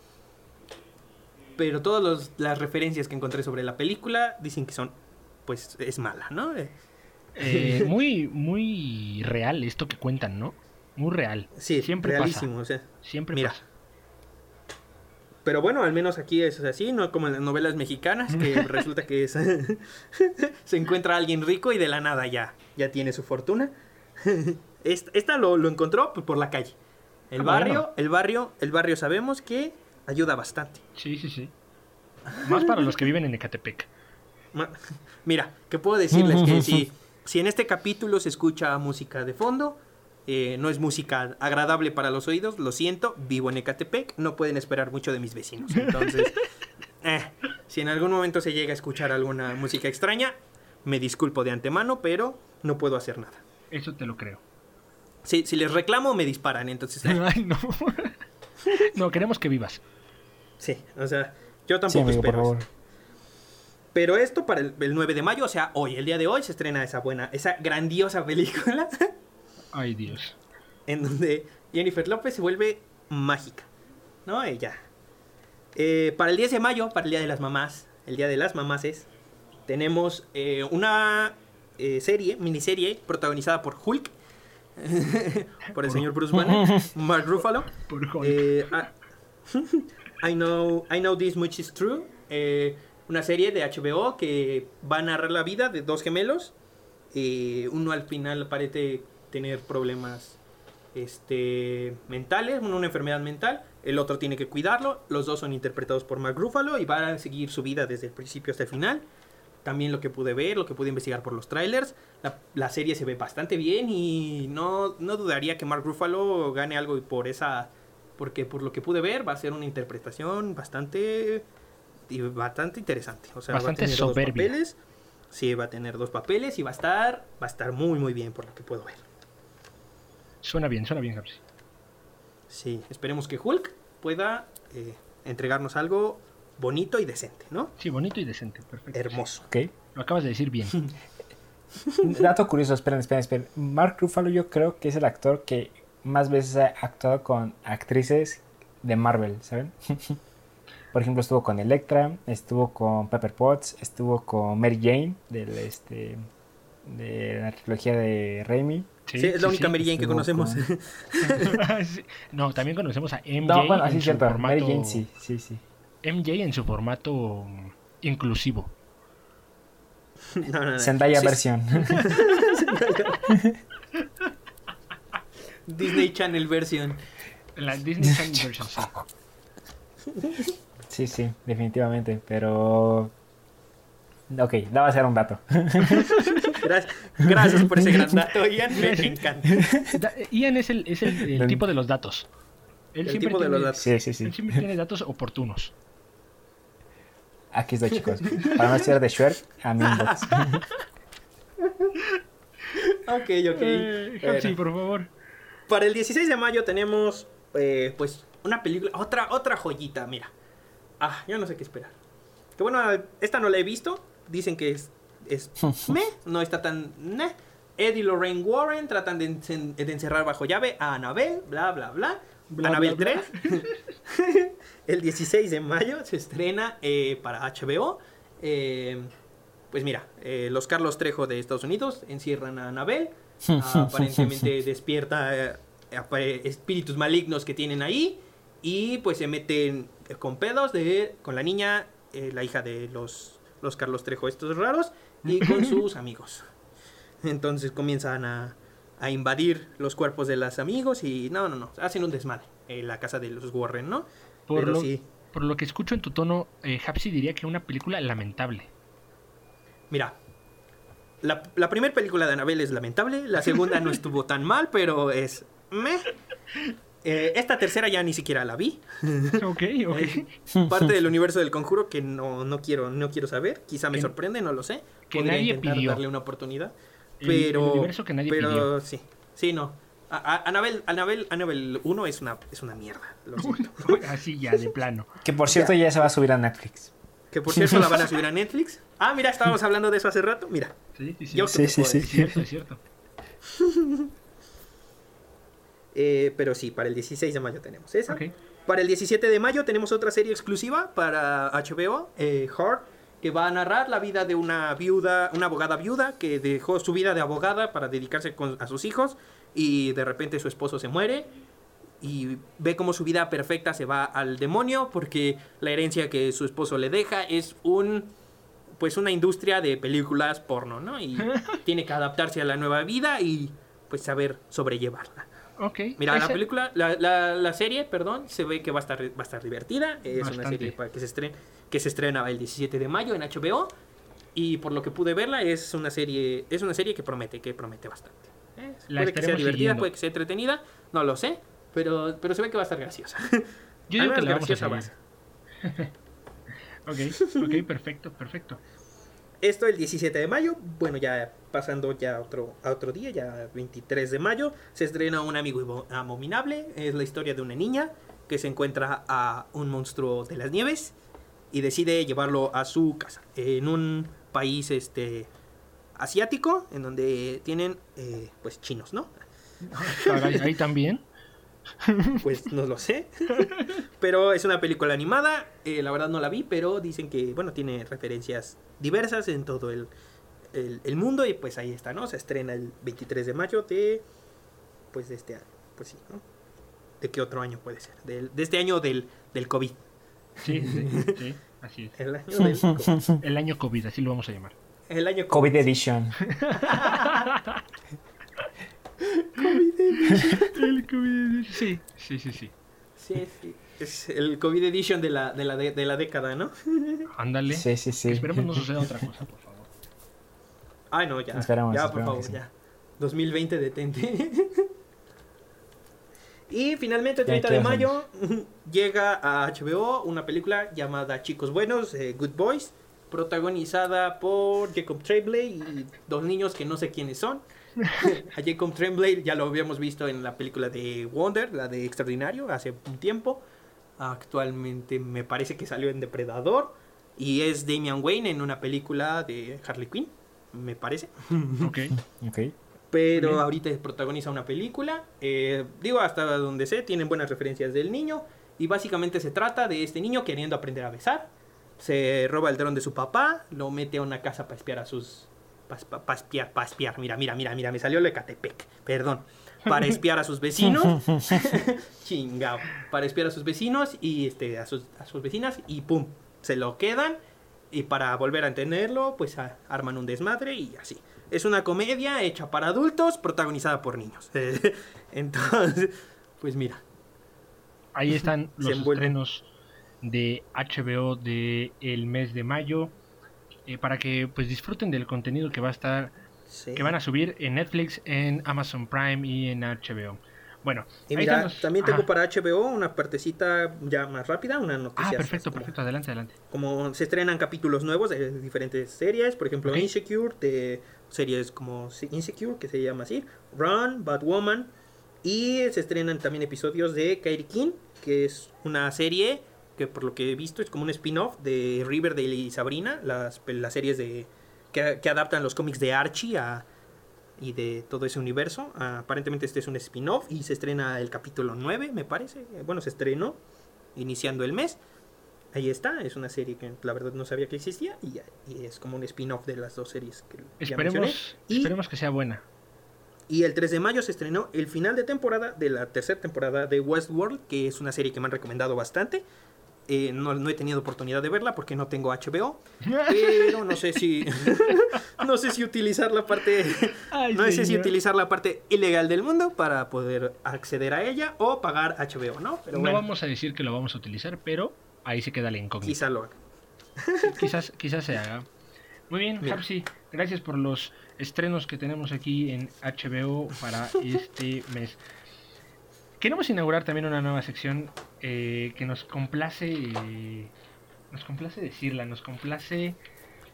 Pero todas las referencias que encontré sobre la película dicen que son, pues es mala, ¿no? Eh, muy, muy real esto que cuentan, ¿no? Muy real. Sí, Siempre realísimo, pasa. o sea. Siempre Mira. pasa. Pero bueno, al menos aquí es así, no como en las novelas mexicanas, que resulta que es- se encuentra alguien rico y de la nada ya, ya tiene su fortuna. Esta, esta lo, lo encontró pues, por la calle. El Ah, barrio, bueno. el barrio, el barrio sabemos que ayuda bastante. Sí, sí, sí. Más para los que viven en Ecatepec. Mira, que puedo decirles que si, si en este capítulo se escucha música de fondo, eh, no es música agradable para los oídos, lo siento, vivo en Ecatepec, no pueden esperar mucho de mis vecinos. Entonces, eh, si en algún momento se llega a escuchar alguna música extraña, me disculpo de antemano, pero no puedo hacer nada. Eso te lo creo. Si, si les reclamo, me disparan, entonces, eh, Ay, no. No, queremos que vivas. sí, o sea, yo Sí, tampoco amigo, por espero. favor. Pero esto para el, el 9 de mayo, o sea, hoy, el día de hoy, se estrena esa buena, esa grandiosa película. Ay, Dios. en donde Jennifer López se vuelve mágica, ¿no? Ella. Eh, para el 10 de mayo, para el Día de las Mamás, el Día de las Mamás es, tenemos eh, una eh, serie, miniserie, protagonizada por Hulk, por el señor Bruce Banner, Mark Ruffalo. Por Hulk. Ah, I, know, I Know This Much Is True, una serie de HBO que va a narrar la vida de dos gemelos. Eh, uno al final parece tener problemas este, mentales, uno una enfermedad mental, el otro tiene que cuidarlo. Los dos son interpretados por Mark Ruffalo y van a seguir su vida desde el principio hasta el final. También lo que pude ver, lo que pude investigar por los trailers, la, la serie se ve bastante bien y no, no dudaría que Mark Ruffalo gane algo por esa, porque por lo que pude ver va a ser una interpretación bastante y bastante interesante. O sea, Bastante va a tener soberbia. dos papeles, sí, va a tener dos papeles y va a estar, va a estar muy muy bien por lo que puedo ver. Suena bien, suena bien, Gapsi. Sí, esperemos que Hulk pueda eh, entregarnos algo bonito y decente, ¿no? Sí, bonito y decente. Perfecto. Hermoso. Ok. Lo acabas de decir bien. Dato curioso, esperen, esperen, esperen. Mark Ruffalo yo creo que es el actor que más veces ha actuado con actrices de Marvel, ¿saben? Por ejemplo, estuvo con Electra, estuvo con Pepper Potts, estuvo con Mary Jane del este de la trilogía de Raimi. Sí, es la única Mary Jane que conocemos. con-. No, también conocemos a MJ No, bueno, en así es su cierto. formato Mary Jane sí, sí, sí. MJ en su formato inclusivo. No, no, no. Zendaya Sí, versión. Disney Channel versión. La Disney Channel version, sí. Sí, sí, definitivamente, pero... Ok, daba a ser un dato. Gracias, gracias por ese gran dato, Ian. Me encanta. Da- Ian es el, es el, tipo de los datos. Él El siempre tipo de tiene, los datos. Sí, sí, sí. Él siempre tiene datos oportunos. Aquí estoy, chicos. Para no ser de Shrek, a mi inbox. Ok, ok. Eh, Bueno. Hapsi, por favor. Para el 16 de mayo tenemos, eh, pues, una película, otra, otra joyita, mira. Ah, yo no sé qué esperar. Que bueno, esta no la he visto. Dicen que es, es meh, no está tan meh. Ed y Lorraine Warren tratan de, encen- de encerrar bajo llave a Annabelle, bla, bla, bla. Bla, Annabelle bla, bla. 3. el 16 de mayo se estrena eh, para HBO. Eh, pues mira, eh, los Carlos Trejo de Estados Unidos encierran a Annabelle. Aparentemente despierta espíritus malignos que tienen ahí. Y pues se meten con pedos de, con la niña, eh, la hija de los, los Carlos Trejo estos raros, y con sus amigos. Entonces comienzan a, a invadir los cuerpos de los amigos y no, no, no, hacen un desmadre en la casa de los Warren, ¿no? Por Pero lo, sí, por lo que escucho en tu tono, eh, Hapsi diría que una película lamentable. mira, la, la primera película de Annabelle es lamentable, la segunda no estuvo tan mal, pero es... meh. Eh, esta tercera ya ni siquiera la vi. ok, ok. Eh, parte del universo del conjuro que no, no quiero no quiero saber. Quizá me sorprende, no lo sé. que Podría nadie intentar pidió. darle una oportunidad. Pero, el universo que nadie pero pidió. sí, sí, no. A- a- Annabelle, Annabelle, Annabelle 1 es una, es una mierda. Lo siento. Así ya, de plano. Que por cierto ya se va a subir a Netflix. Que por cierto la van a subir a Netflix. Ah, mira, estábamos hablando de eso hace rato. Mira, Sí, sí, sí. yo Sí, sí, sí. Es cierto, es cierto. Eh, pero sí, para el 16 de mayo tenemos esa. Para el 17 de mayo tenemos otra serie exclusiva para HBO, eh, Heart, que va a narrar la vida de una viuda, una abogada viuda que dejó su vida de abogada para dedicarse con- a sus hijos y de repente su esposo se muere y ve cómo su vida perfecta se va al demonio porque la herencia que su esposo le deja es un pues una industria de películas porno, ¿no? Y tiene que adaptarse a la nueva vida y pues saber sobrellevarla. Ok. Mira, la película, la, la, la serie, perdón, se ve que va a estar, va a estar divertida. Es una serie para que se estrene, que se estrena el 17 de mayo en HBO. Y por lo que pude verla, es una serie, es una serie que promete, que promete bastante. Eh, La puede que sea divertida, siguiendo. puede que sea entretenida, no lo sé, pero, pero se ve que va a estar graciosa. Yo digo que la vamos a graciosa va a seguir. ser. Ok, ok, perfecto, perfecto. Esto el 17 de mayo, bueno, ya pasando ya a otro, a otro día, ya 23 de mayo, se estrena Un amigo abominable. Es la historia de una niña que se encuentra a un monstruo de las nieves y decide llevarlo a su casa. En un país este asiático, en donde tienen eh, pues chinos, ¿no? Ahí también. Pues no lo sé. Pero es una película animada. eh, la verdad no la vi, pero dicen que, bueno, tiene referencias diversas en todo el, el, el mundo. Y pues ahí está, ¿no? Se estrena el 23 de mayo de. Pues de este año. Pues sí, ¿no? ¿De qué otro año puede ser? Del- de este año del, del COVID. Sí, sí, sí, así es. El año del COVID. El año COVID, así lo vamos a llamar. El año COVID Edition. El COVID, sí, sí, sí, sí. Sí, sí. Es el COVID edition de la, de la, de, de la década, ¿no? Ándale. Sí, sí, sí. Esperemos no suceda otra cosa, por favor. Ay, no, ya. Esperamos, ya, por favor, sí. ya. 2020 detente. y finalmente, el Ya 30 de mayo, llega a HBO una película llamada Chicos Buenos, eh, Good Boys, protagonizada por Jacob Tremblay y dos niños que no sé quiénes son. a Jacob Tremblay ya lo habíamos visto en la película de Wonder, la de Extraordinario, hace un tiempo. Actualmente me parece que salió en Depredador. Y es Damian Wayne en una película de Harley Quinn. me parece. Ok. Ok. Pero Bien. ahorita protagoniza una película. eh, digo, hasta donde sé, tienen buenas referencias del niño. Y básicamente se trata de este niño queriendo aprender a besar. Se roba el dron de su papá, lo mete a una casa para espiar a sus... Para espiar, para espiar. Mira, mira, mira, mira, me salió lo de Catepec. Perdón. Para espiar a sus vecinos. Chingao. Para espiar a sus vecinos y este, a, sus, a sus vecinas y pum. Se lo quedan. Y para volver a entenderlo, pues a- arman un desmadre y así. Es una comedia hecha para adultos, protagonizada por niños. Entonces, pues mira. Ahí están los estrenos de HBO de el mes de mayo. Eh, para que pues disfruten del contenido que va a estar sí. que van a subir en Netflix, en Amazon Prime y en HBO. Bueno, Y mira, los- también tengo Ajá. para HBO una partecita ya más rápida, una noticia. Ah, perfecto, como- perfecto, adelante, adelante. Como se estrenan capítulos nuevos de diferentes series, por ejemplo. Insecure, de series como Insecure, que se llama así, Run, Batwoman, y se estrenan también episodios de Kairi King, que es una serie que por lo que he visto es como un spin-off de Riverdale y Sabrina, las, las series de que, que adaptan los cómics de Archie a, y de todo ese universo. Ah, aparentemente este es un spin-off y se estrena el capítulo 9, me parece. Bueno, se estrenó iniciando el mes. Ahí está, es una serie que la verdad no sabía que existía y, y es como un spin-off de las dos series que ya mencioné. Esperemos, Y, esperemos que sea buena. y el 3 de mayo se estrenó el final de temporada de la tercera temporada de Westworld, que es una serie que me han recomendado bastante. Eh, no, no he tenido oportunidad de verla porque no tengo HBO, pero no sé si no sé si utilizar la parte Ay, no sé si utilizar la parte ilegal del mundo para poder acceder a ella o pagar HBO, ¿no? Pero no bueno, vamos a decir que lo vamos a utilizar, pero ahí se queda la incógnita. quizá lo haga. quizás, quizás se haga. Muy bien. Hapsi, gracias por los estrenos que tenemos aquí en HBO para este mes. Queremos inaugurar también una nueva sección eh, que nos complace, eh, nos complace decirla, nos complace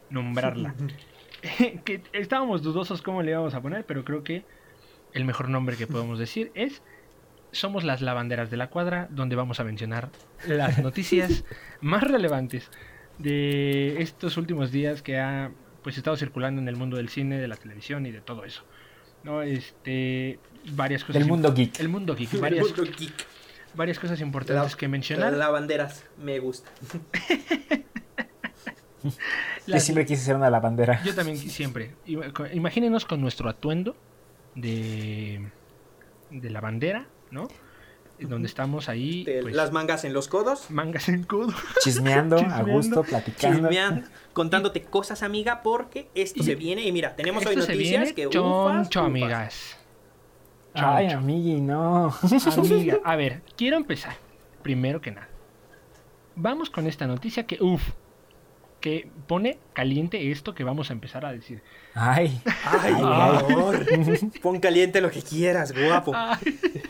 nombrarla. que estábamos dudosos cómo le íbamos a poner, pero creo que el mejor nombre que podemos decir es Somos las lavanderas de la cuadra, donde vamos a mencionar las noticias más relevantes de estos últimos días que ha pues estado circulando en el mundo del cine, de la televisión y de todo eso. ¿No? Este varias cosas mundo geek. el mundo geek, El varias, mundo geek. Varias cosas importantes La- que mencionar. Lavanderas, me gusta. Yo siempre quise ser una lavandera. Yo también siempre. Imagínenos con nuestro atuendo de, de la bandera, ¿no? Donde estamos ahí, Te- pues, Las mangas en los codos. mangas en codo. Chismeando, a Chismeando. gusto, platicando. chismeando, contándote cosas, amiga, porque esto Y- se viene. Y mira, tenemos hoy noticias viene que choncho, ufas, ufas. amigas. Ay, Choncho. amigui, no. Amiga, a ver, quiero empezar. Primero que nada. Vamos con esta noticia que, uff, que pone caliente esto que vamos a empezar a decir. Ay, Ay, Ay, por ay. favor. Pon caliente lo que quieras, guapo. Ay.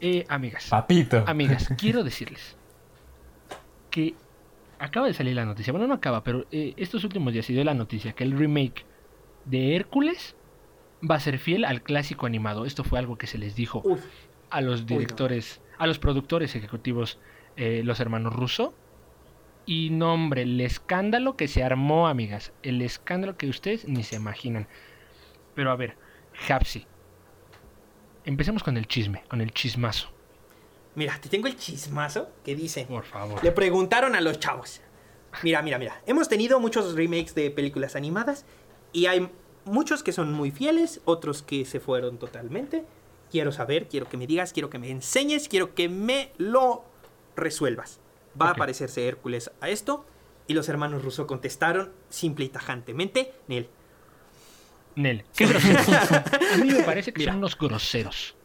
Eh, amigas, papito. amigas, quiero decirles que acaba de salir la noticia. Bueno, no acaba, pero eh, estos últimos días se dio la noticia que el remake de Hércules va a ser fiel al clásico animado. Esto fue algo que se les dijo Uf, a los no. directores, a los productores ejecutivos, eh, los hermanos Russo. Y no, hombre, el escándalo que se armó, amigas. El escándalo que ustedes ni se imaginan. Pero a ver, Hapsi. Empecemos con el chisme, con el chismazo. mira, te tengo el chismazo que dice. Por favor. Le preguntaron a los chavos. Mira, mira, mira. Hemos tenido muchos remakes de películas animadas y hay muchos que son muy fieles, otros que se fueron totalmente. Quiero saber, quiero que me digas, quiero que me enseñes, quiero que me lo resuelvas. ¿Va a parecerse Hércules a esto? Y los hermanos Russo contestaron simple y tajantemente, Nel. Nel, qué groseros. A mí me parece que Mira. son unos groseros.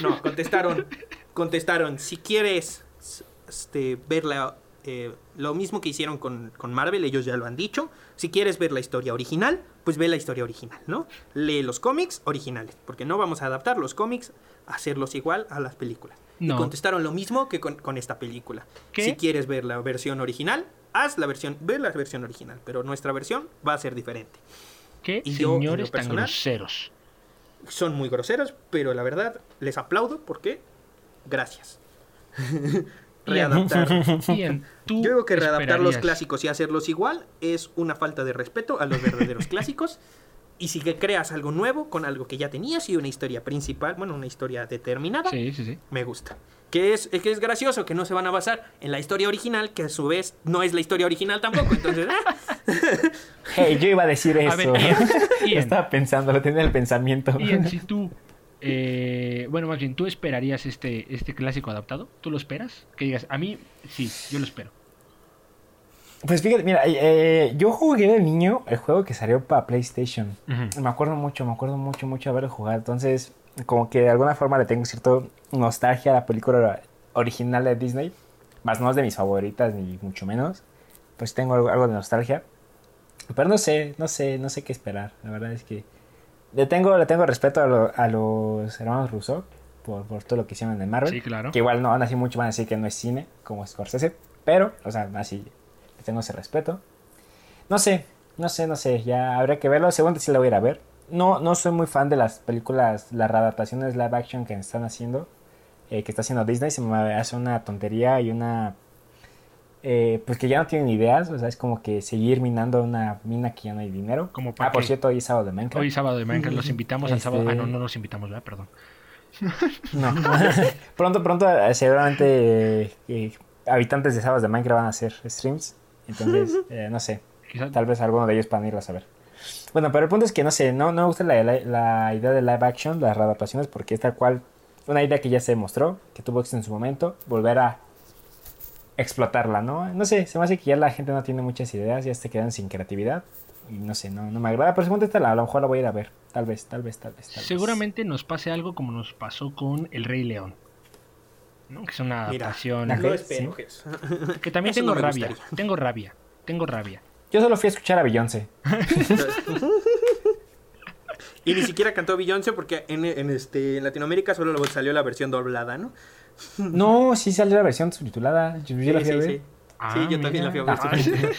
No, contestaron, contestaron, si quieres este, ver la, eh, lo mismo que hicieron con, con Marvel, ellos ya lo han dicho, si quieres ver la historia original, pues ve la historia original, ¿no? Lee los cómics originales, porque no vamos a adaptar los cómics a hacerlos igual a las películas. No. Y contestaron lo mismo que con, con esta película. ¿Qué? Si quieres ver la versión original, haz la versión, ve la versión original, pero nuestra versión va a ser diferente. Qué Y yo, señores tan personal, groseros. son muy groseros, pero la verdad les aplaudo porque gracias. readaptar. Tú Yo digo que readaptar los clásicos y hacerlos igual es una falta de respeto a los verdaderos clásicos. Y si que creas algo nuevo con algo que ya tenías y una historia principal, bueno, una historia determinada, Sí, sí, sí. me gusta. Que es, es que es gracioso que no se van a basar en la historia original, que a su vez no es la historia original tampoco. Entonces, ah, Hey, yo iba a decir eso. A ver, Ian, Ian. Estaba pensando, lo tenía en el pensamiento. Ian, si tú, eh, bueno, más bien, ¿tú esperarías este, este clásico adaptado? ¿Tú lo esperas? Que digas, a mí, sí, yo lo espero. Pues fíjate, mira, eh, yo jugué de niño el juego que salió para PlayStation. Me acuerdo mucho, me acuerdo mucho, mucho haberlo jugado. Entonces, como que de alguna forma le tengo cierto nostalgia a la película original de Disney. Más no es de mis favoritas, ni mucho menos. Pues tengo algo, algo de nostalgia. Pero no sé, no sé, no sé qué esperar. La verdad es que le tengo, le tengo respeto a, lo- a los hermanos Russo por, por todo lo que hicieron en Marvel. Sí, claro. Que igual no van a decir mucho, van a decir que no es cine, como Scorsese. Pero, o sea, así, le tengo ese respeto. No sé, no sé, no sé, ya habría que verlo. Según si lo voy a ir a ver. No, no soy muy fan de las películas, las readaptaciones live action que están haciendo, eh, que está haciendo Disney. Se me hace una tontería y una. Eh, pues que ya no tienen ideas, o sea, es como que seguir minando una mina que ya no hay dinero. ¿Como ah, por qué? cierto, hoy es sábado de Minecraft. Hoy sábado de Minecraft los invitamos al Este- sábado. Ah, no, no los invitamos, ¿verdad? Perdón. No. pronto, pronto, eh, seguramente eh, habitantes de sábados de Minecraft van a hacer streams. Entonces, eh, no sé. Quizás Tal vez alguno de ellos puedan irlos a ver. Bueno, pero el punto es que no sé, no, no me gusta la, la- la idea de live action, las readaptaciones, porque es tal cual una idea que ya se demostró, que tuvo éxito en su momento, volver a explotarla, ¿no? No sé, se me hace que ya la gente no tiene muchas ideas, ya se quedan sin creatividad. Y no sé, no, no me agrada, pero según esta la- a lo mejor la voy a ir a ver. Tal vez, tal vez, tal vez. tal vez. seguramente nos pase algo como nos pasó con El Rey León. ¿no? Que es una Mira, adaptación. Ajá. lo Sí. espero, Jesús. Que también Eso tengo no rabia. gustaría. Tengo rabia. Tengo rabia. Yo solo fui a escuchar a Beyoncé. Y ni siquiera cantó Beyoncé porque en, en este, en Latinoamérica solo salió la versión doblada, ¿no? No, sí salió la versión subtitulada. Yo, yo la Sí, fui a sí, ver. sí. Ah, Sí, yo también la fui a ver. mira.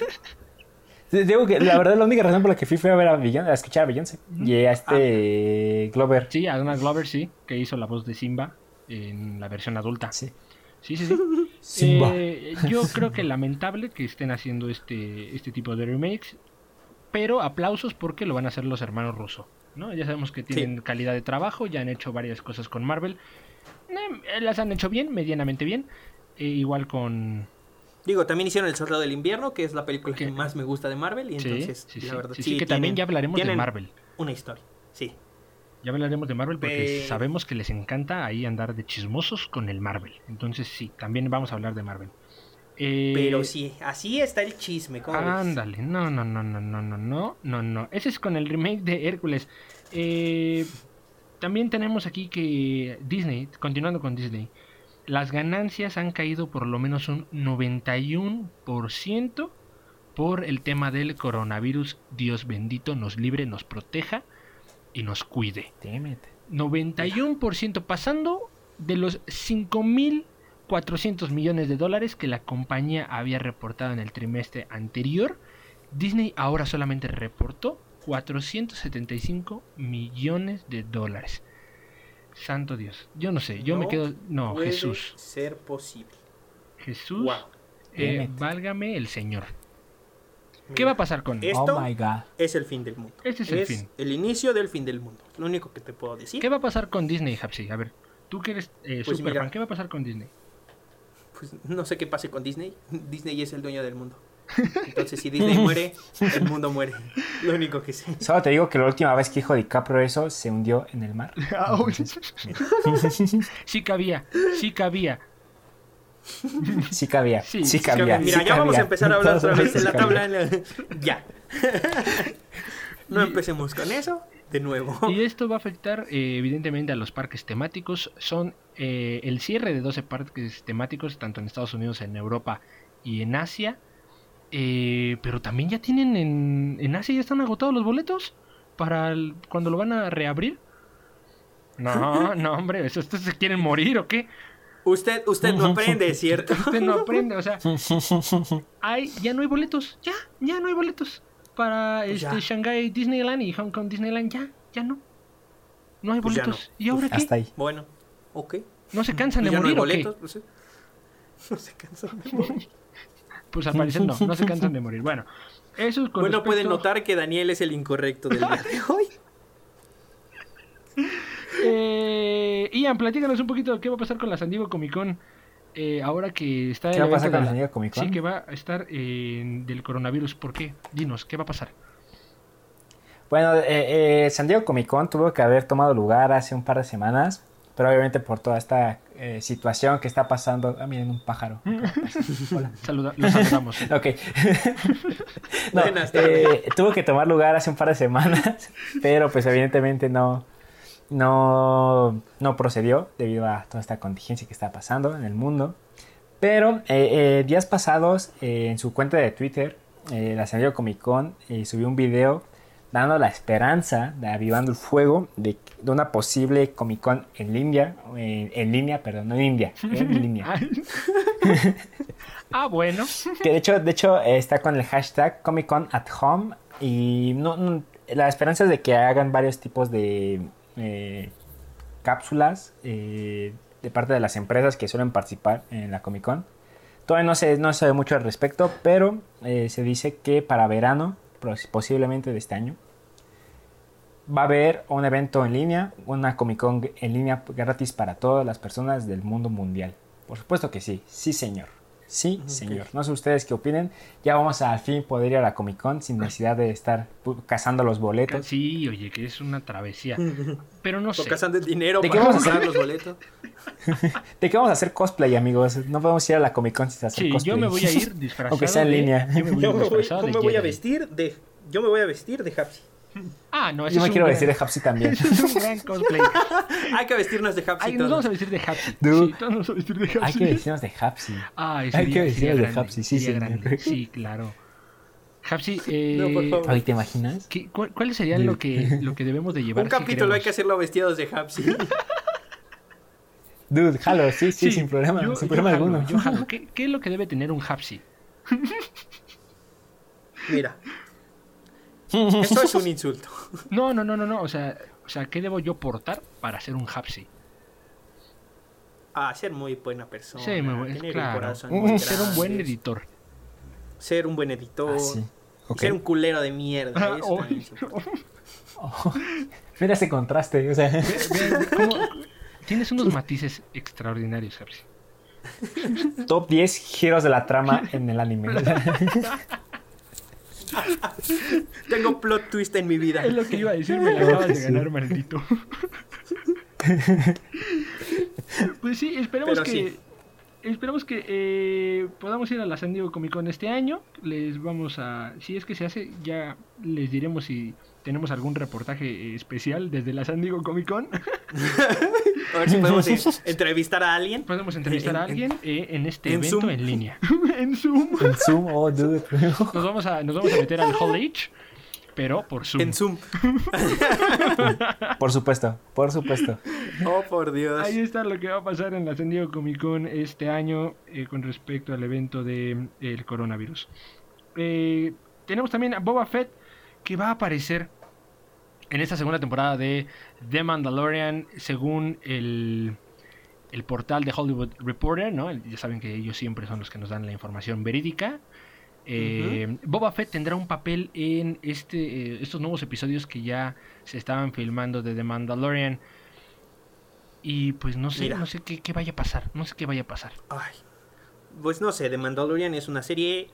Sí, Digo que la verdad la única razón por la que fui fue a ver a Beyoncé, a escuchar a Beyoncé. Y a este Glover. Sí, a Donald Glover, sí, que hizo la voz de Simba en la versión adulta. Sí. Sí, sí, sí. Simba. Eh, yo creo que lamentable que estén haciendo este, este tipo de remakes, pero aplausos porque lo van a hacer los hermanos Russo. ¿no? Ya sabemos que tienen calidad de trabajo, ya han hecho varias cosas con Marvel. Eh, las han hecho bien, medianamente bien. Eh, igual con... Digo, también hicieron El Soldado del Invierno, que es la película que Que- más me gusta de Marvel. Y Sí, entonces, sí, la sí, verdad, sí, que también ya hablaremos de Marvel. Una historia, sí. Ya hablaremos de Marvel porque sabemos que les encanta ahí andar de chismosos con el Marvel. Entonces sí, también vamos a hablar de Marvel. Eh, Pero sí, así está el chisme. Ándale, no, no, no, no, no, no, no, no, no. Ese es con el remake de Hércules. Eh, también tenemos aquí que Disney, continuando con Disney, las ganancias han caído por lo menos un 91% por el tema del coronavirus. Dios bendito nos libre, nos proteja y nos cuide. Damn it. 91% pasando de los 5.400 millones de dólares que la compañía había reportado en el trimestre anterior. Disney ahora solamente reportó 475 millones de dólares. Santo Dios, yo no sé, yo me quedo... No, Puede Jesús. ser posible. Jesús, Wow. eh, válgame el Señor. ¿Qué va a pasar con Esto Oh my god. es el fin del mundo. Este es el fin. el inicio del fin del mundo. Lo único que te puedo decir. ¿Qué va a pasar con Disney, Hapsi? A ver, tú que eres eh, Pues superfan, mira. ¿qué va a pasar con Disney? Pues no sé qué pase con Disney. Disney es el dueño del mundo. Entonces, si Disney muere, el mundo muere. Lo único que sé. Solo te digo que la última vez que dijo DiCaprio eso se hundió en el mar. Sí cabía, sí cabía. Sí cabía. Sí, Sí, sí cabía. cabía. Mira, sí ya vamos a empezar a hablar otra vez en la cabía. tabla. en la- Ya. No empecemos con eso. De nuevo. Y esto va a afectar eh, evidentemente a los parques temáticos. Son eh, el cierre de 12 parques temáticos, tanto en Estados Unidos, en Europa y en Asia. Eh, pero también ya tienen en, en Asia ya están agotados los boletos para el- cuando lo van a reabrir. No, no, hombre, ¿eso- ¿estos se quieren morir o qué? Usted, usted no aprende, ¿cierto? Usted no aprende, o sea, hay, ya no hay boletos, ya, ya no hay boletos para Pues este ya. Shanghai Disneyland y Hong Kong Disneyland, ya, ya no. No hay Pues boletos. no. ¿Y ahora qué? Hasta ahí. Bueno, ok. ¿No se cansan de Pues no hay morir o qué? boletos. pues. No se cansan de morir. Pues al parecer no, no se cansan de morir. Bueno, eso es con Bueno, pueden notar que Daniel es el incorrecto del día de hoy. Eh, Ian, platícanos un poquito qué va a pasar con la San Diego Comic Con. eh, ahora que está ¿Qué el va a pasar con la San Diego Comic Con? Sí, que va a estar eh, del coronavirus. ¿Por qué? Dinos, ¿qué va a pasar? Bueno, eh, eh, San Diego Comic Con tuvo que haber tomado lugar hace un par de semanas, pero obviamente por toda esta eh, situación que está pasando. Ah, miren, un pájaro. Hola. Saluda, los saludamos. Ok. No, eh, tuvo que tomar lugar hace un par de semanas, pero pues evidentemente no, no, no procedió debido a toda esta contingencia que está pasando en el mundo. Pero eh, eh, días pasados, eh, en su cuenta de Twitter, eh, la San Diego Comic Con subió un video dando la esperanza, de avivando el fuego de, de una posible Comic Con en línea, en, en línea, perdón, no en India, en línea. Ah, bueno. Que de hecho, de hecho eh, está con el hashtag Comic Con at Home. Y no, no- la esperanza es de que hagan varios tipos de eh, cápsulas eh, de parte de las empresas que suelen participar en la Comic Con. Todavía no se, no se sabe mucho al respecto, pero eh, se dice que para verano, posiblemente de este año, va a haber un evento en línea, una Comic Con en línea gratis para todas las personas del mundo mundial. Por supuesto que sí, sí señor. Sí, señor. No sé ustedes qué opinen. Ya vamos a al fin poder ir a la Comic Con sin necesidad de estar cazando los boletos. Sí, oye, que es una travesía. Pero no sé. O cazando el dinero ¿De qué para vamos a comprar hacer? los boletos. ¿De qué vamos a hacer cosplay, amigos? No podemos ir a la Comic Con sin hacer Sí, cosplay. yo me voy a ir disfrazado. Aunque sea en de- línea. Yo me voy, a Yo ir me voy, disfrazado yo de me voy a vestir de. Yo me voy a vestir de Hapsi. Ah, no, ese Yo me quiero gran- vestir de Hapsi también. ese es un gran cosplay. Hay que vestirnos de Hapsi. Ay, nos vamos a vestir de Happy. Dude. Sí, todos nos vamos a vestir de Happy. Hay que vestirnos de Hapsi. Ay, Hay sería, que vestirnos sería de Hapsi, sí, sería grande. Sí, claro. Hapsi, eh, No, por favor. Ay, ¿te imaginas? ¿qué- cuál- ¿cuáles serían lo que, lo que debemos de llevar? Un si capítulo hay que hacerlo vestidos de Hapsi. Dude, jalo, sí, sí, sin problema, yo- sin yo problema jalo, alguno. yo jalo. ¿Qué, qué es lo que debe tener un Hapsi? Mira. Esto es un insulto. No, no, no, no, no. O sea, o sea, ¿qué debo yo portar para ser un Hapsi? Ah, ser muy buena persona. Sí, muy un Ser un buen editor. Ser un buen editor. Ah, sí. Ser un culero de mierda. Ah, eso oh, es importante. Mira ese contraste, o sea. Vean, ¿cómo- Tienes unos matices extraordinarios, Hapsi. Top 10 giros de la trama en el anime. Tengo plot twist en mi vida. Es lo que iba a decir, me la acabas de ganar, maldito. Pues sí, esperemos Pero que. sí. Esperamos que eh, podamos ir a la San Diego Comic Con este año. Les vamos a. Si es que se hace, ya les diremos si tenemos algún reportaje eh, especial desde la San Diego Comic Con. A ver si podemos eh, entrevistar a alguien. Podemos entrevistar a En- alguien eh, en este en evento Zoom. en línea. en Zoom. en Zoom, oh, dude. Nos vamos a, nos vamos a meter al Hall H, pero por Zoom. En Zoom. Por supuesto, por supuesto. Oh, por Dios. Ahí está lo que va a pasar en la San Diego Comic Con este año eh, con respecto al evento del el coronavirus. Eh, tenemos también a Boba Fett que va a aparecer en esta segunda temporada de The Mandalorian según el, el portal de Hollywood Reporter, ¿no? Ya saben que ellos siempre son los que nos dan la información verídica. Eh, Boba Fett tendrá un papel en este, eh, estos nuevos episodios que ya se estaban filmando de The Mandalorian. Y pues no sé, Mira. no sé qué, qué vaya a pasar, no sé qué vaya a pasar. Ay. Pues no sé, The Mandalorian es una serie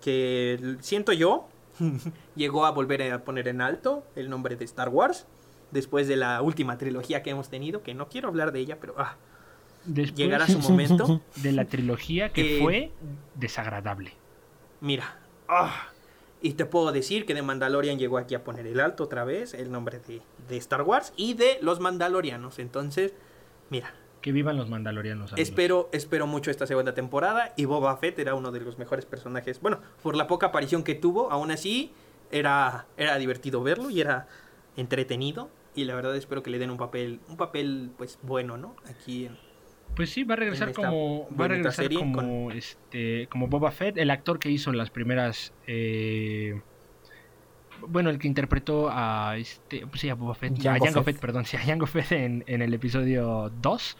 que siento yo llegó a volver a poner en alto el nombre de Star Wars después de la última trilogía que hemos tenido, que no quiero hablar de ella, pero ah, Después llegará su momento. de la trilogía que Eh, fue desagradable. Mira, ah, y te puedo decir que The Mandalorian llegó aquí a poner el alto otra vez, el nombre de, de Star Wars y de los Mandalorianos. Entonces, mira, Que vivan los mandalorianos. amigos. Espero, espero mucho esta segunda temporada y Boba Fett era uno de los mejores personajes. Bueno, por la poca aparición que tuvo, aún así era, era divertido verlo y era entretenido. Y la verdad espero que le den un papel, un papel pues bueno, ¿no? Aquí en, Pues sí, va a regresar como va a regresar como este como Boba Fett, el actor que hizo las primeras eh, bueno, el que interpretó a este, pues sí, a Boba Fett, a Jango Fett. Fett, perdón, sí, a Jango Fett en, en el episodio 2,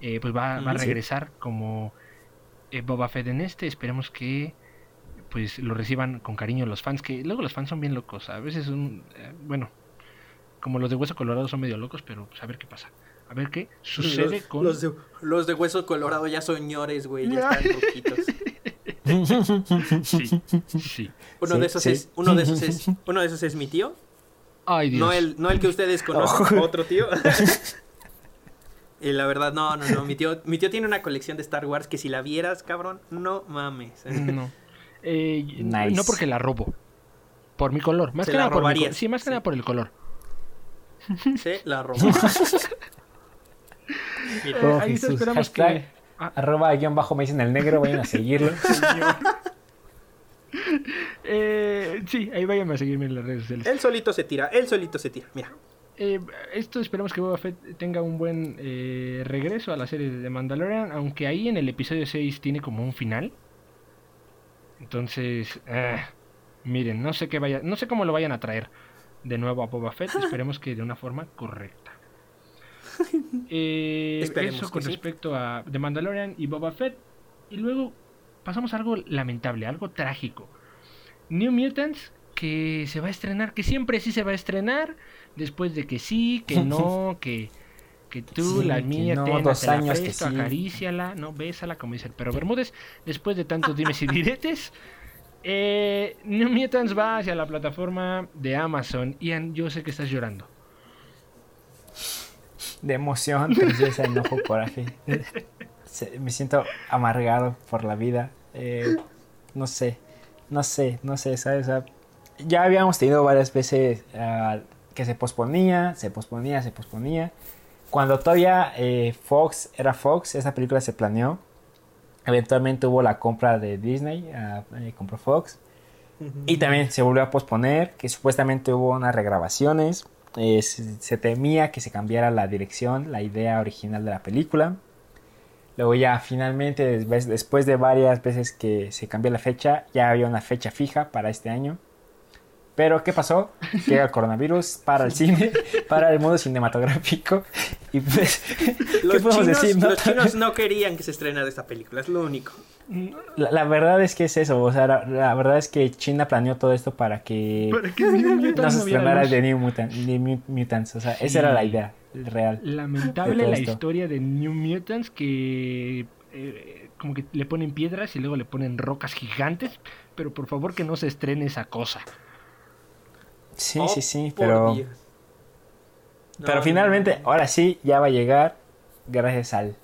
eh, pues va, va a regresar como eh, Boba Fett en este. Esperemos que pues lo reciban con cariño los fans, que luego los fans son bien locos. A veces son, eh, bueno, como los de Hueso Colorado son medio locos, pero pues a ver qué pasa. A ver qué sucede los, con... Los de, los de hueso colorado ya son ñores, güey. Ya están rojitos. Sí, sí. Uno Sí, de esos sí. es, uno de esos es, uno de esos es mi tío. Ay, Dios. No el, no el que ustedes conocen, otro tío. y la verdad, no, no, no. Mi tío, mi tío tiene una colección de Star Wars que si la vieras, cabrón, no mames. No. Eh, Nice. No porque la robo. Por mi color. Más Se que la nada por mi. Sí, más que sí. nada por el color. Se la robó. Mira, Oh, ahí Jesús. esperamos Hashtag que... Ah, Arroba guion bajo me dicen el negro, vayan a seguirlo. eh, sí, ahí vayan a seguirme en las redes sociales. él solito se tira, él solito se tira. Mira. Eh, esto esperamos que Boba Fett tenga un buen eh, regreso a la serie de Mandalorian, aunque ahí en el episodio 6 tiene como un final. Entonces, eh, miren, no sé qué vaya, no sé cómo lo vayan a traer de nuevo a Boba Fett, esperemos que de una forma correcta. Eh, eso que con sí. respecto a The Mandalorian y Boba Fett. Y luego pasamos a algo lamentable, algo trágico. New Mutants que se va a estrenar, que siempre sí se va a estrenar, después de que sí, que no, que, que tú, Sí, la que mía, no, ten, dos te la años que presto, sí. acaríciala, no, bésala, como dice el perro Bermúdez. Después de tantos dimes y diretes, eh, New Mutants va hacia la plataforma de Amazon. Ian, yo sé que estás llorando. De emoción, tristeza, enojo, coraje. Se- Me siento amargado por la vida. Eh, no sé, no sé, no sé, ¿sabes? O sea, ya habíamos tenido varias veces ah, que se posponía, se posponía, se posponía. Cuando todavía eh, Fox era Fox, esa película se planeó. Eventualmente hubo la compra de Disney, ah, eh, compró Fox. Y también se volvió a posponer, que supuestamente hubo unas regrabaciones. Eh, se, se temía que se cambiara la dirección, la idea original de la película. Luego ya finalmente, después, de varias veces que se cambió la fecha, ya había una fecha fija para este año. Pero ¿qué pasó? Llega el coronavirus para el cine, para el mundo cinematográfico. Y pues, ¿qué Los, podemos chinos, decir? no? los chinos no querían que se estrenara esta película, es lo único. La, la verdad es que es eso, o sea, la, la verdad es que China planeó todo esto para que Para que New Mutants no se estrenara de New, Mutant- de Mu- Mutants, o sea, esa era la idea real. Lamentable la esto. historia de New Mutants que eh, como que le ponen piedras y luego le ponen rocas gigantes, pero por favor que no se estrene esa cosa. Sí, Oh, sí, sí, por pero, Dios. pero No, finalmente, no, no. ahora sí, ya va a llegar, gracias al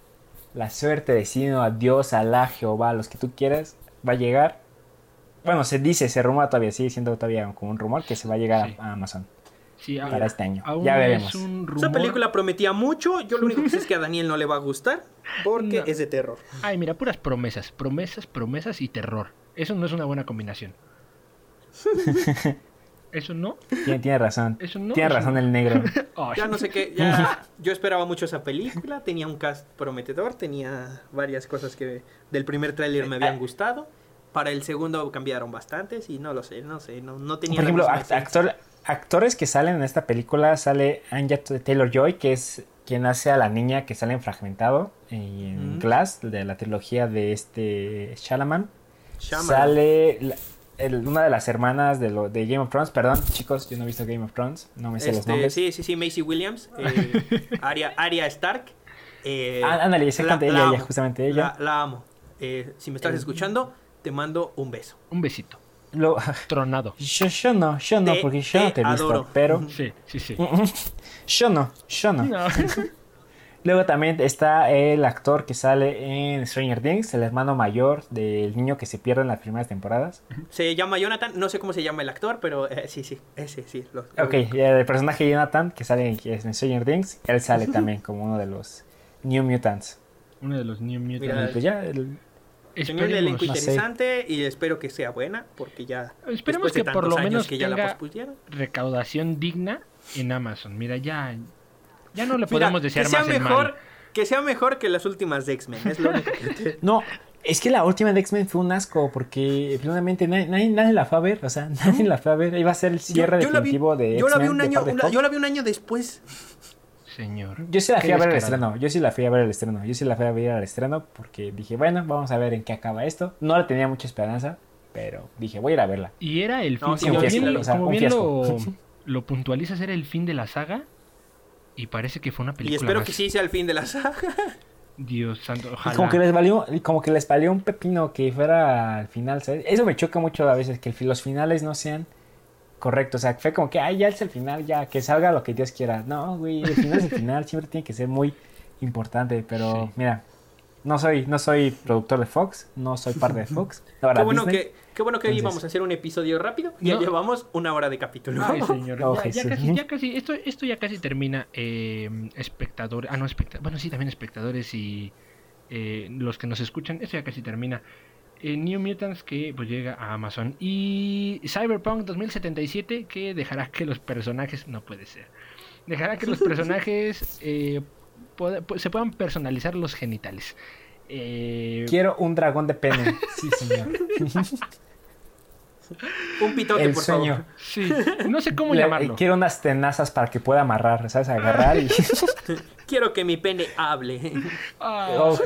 la suerte, destino, a Dios, a Alá, Jehová, a los que tú quieras, va a llegar. Bueno, se dice, se rumora todavía, sigue siendo todavía como un rumor que se va a llegar Sí. a, a Amazon Sí, a- para este año. Ya es veremos. Esa película prometía mucho, yo lo único que sé es que a Daniel no le va a gustar porque No. es de terror. Ay, mira, puras promesas, promesas, promesas y terror. Eso no es una buena combinación. Eso no, Tiene, tiene razón. eso no. tiene eso razón no. el negro. Ya no sé qué, ya yo esperaba mucho esa película, tenía un cast prometedor, tenía varias cosas que del primer tráiler me habían gustado. Para el segundo cambiaron bastantes y no lo sé, no sé, no, no tenía Por ejemplo, act- actor- actores que salen en esta película sale Anya Taylor Joy, que es quien hace a la niña que sale en Fragmentado y en Mm. Glass, de la trilogía de este Shalaman. Sale la- el- una de las hermanas de, lo, de Game of Thrones, perdón, chicos, yo no he visto Game of Thrones, no me sé los Este, nombres. sí, sí, sí, Macy Williams, eh, Arya, Arya Stark. eh, Ah, ándale, exactamente, la- ella, la ella, justamente ella. La, la amo. Eh, si me estás Eh, escuchando, te mando un beso. Un besito. Lo- Tronado. yo, yo no, yo no, Te- porque yo te no te he visto, adoro. pero... Sí, sí, sí. yo no, yo no. No. Luego también está el actor que sale en Stranger Things, el hermano mayor del niño que se pierde en las primeras temporadas. Se llama Jonathan, no sé cómo se llama el actor, pero eh, sí, sí, ese sí. lo- lo Ok, el personaje Jonathan que sale en en Stranger Things, él sale también como uno de los New Mutants. Uno de los New Mutants. pues ya, el- Tenía un elenco no sé. interesante y espero que sea buena, porque ya. Esperemos de que por lo menos que ya tenga- recaudación digna en Amazon. Mira, ya, ya no le Mira, podemos desear que sea más el mejor, mal. que sea mejor que las últimas de X-Men, es lo único que te- No, es que la última de X-Men fue un asco porque finalmente nadie, nadie, nadie la fue a ver, o sea, nadie la fue a ver. Iba a ser el cierre Yo- yo la vi- definitivo de yo la vi un año, una- yo la vi un año después. señor. Yo sí la fui a ver al estreno. Yo sí la fui a ver al estreno. Yo sí la fui a ver al estreno porque dije, bueno, vamos a ver en qué acaba esto. No le tenía mucha esperanza, pero dije, voy a ir a verla. Y era el fin, No, sí, como bien, fiasco, o sea, como un bien lo, lo puntualizas, era el fin de la saga. Y parece que fue una película Y espero más. que sí sea el fin de la saga. Dios santo, Y como que les valió, y como que les valió un pepino que fuera al final, ¿sabes? Eso me choca mucho a veces, que los finales no sean correctos. O sea, fue como que, ay, ya es el final, ya, que salga lo que Dios quiera. No, güey, el final es el final, siempre tiene que ser muy importante. Pero Sí. mira, no soy, no soy productor de Fox, no soy parte de Fox. Ahora, Qué bueno, Disney, que, qué bueno que hoy Entonces- vamos a hacer un episodio rápido. Ya No. llevamos una hora de capítulo. Ay, señor. Oh, ya, casi, ya casi, esto, esto ya casi termina. Eh, espectadores, ah, no, espectadores. Bueno, sí, también espectadores y eh, los que nos escuchan. Esto ya casi termina. Eh, New Mutants que pues llega a Amazon. Y Cyberpunk 2077 que dejará que los personajes. No puede ser. Dejará que los personajes eh, se puedan personalizar los genitales. Eh, Quiero un dragón de pene. Sí, señor. Un pitote, el por sueño. favor. sí, no sé cómo Le- llamarlo. quiero unas tenazas para que pueda amarrar, ¿sabes? Agarrar y... Quiero que mi pene hable. Ah, Oh.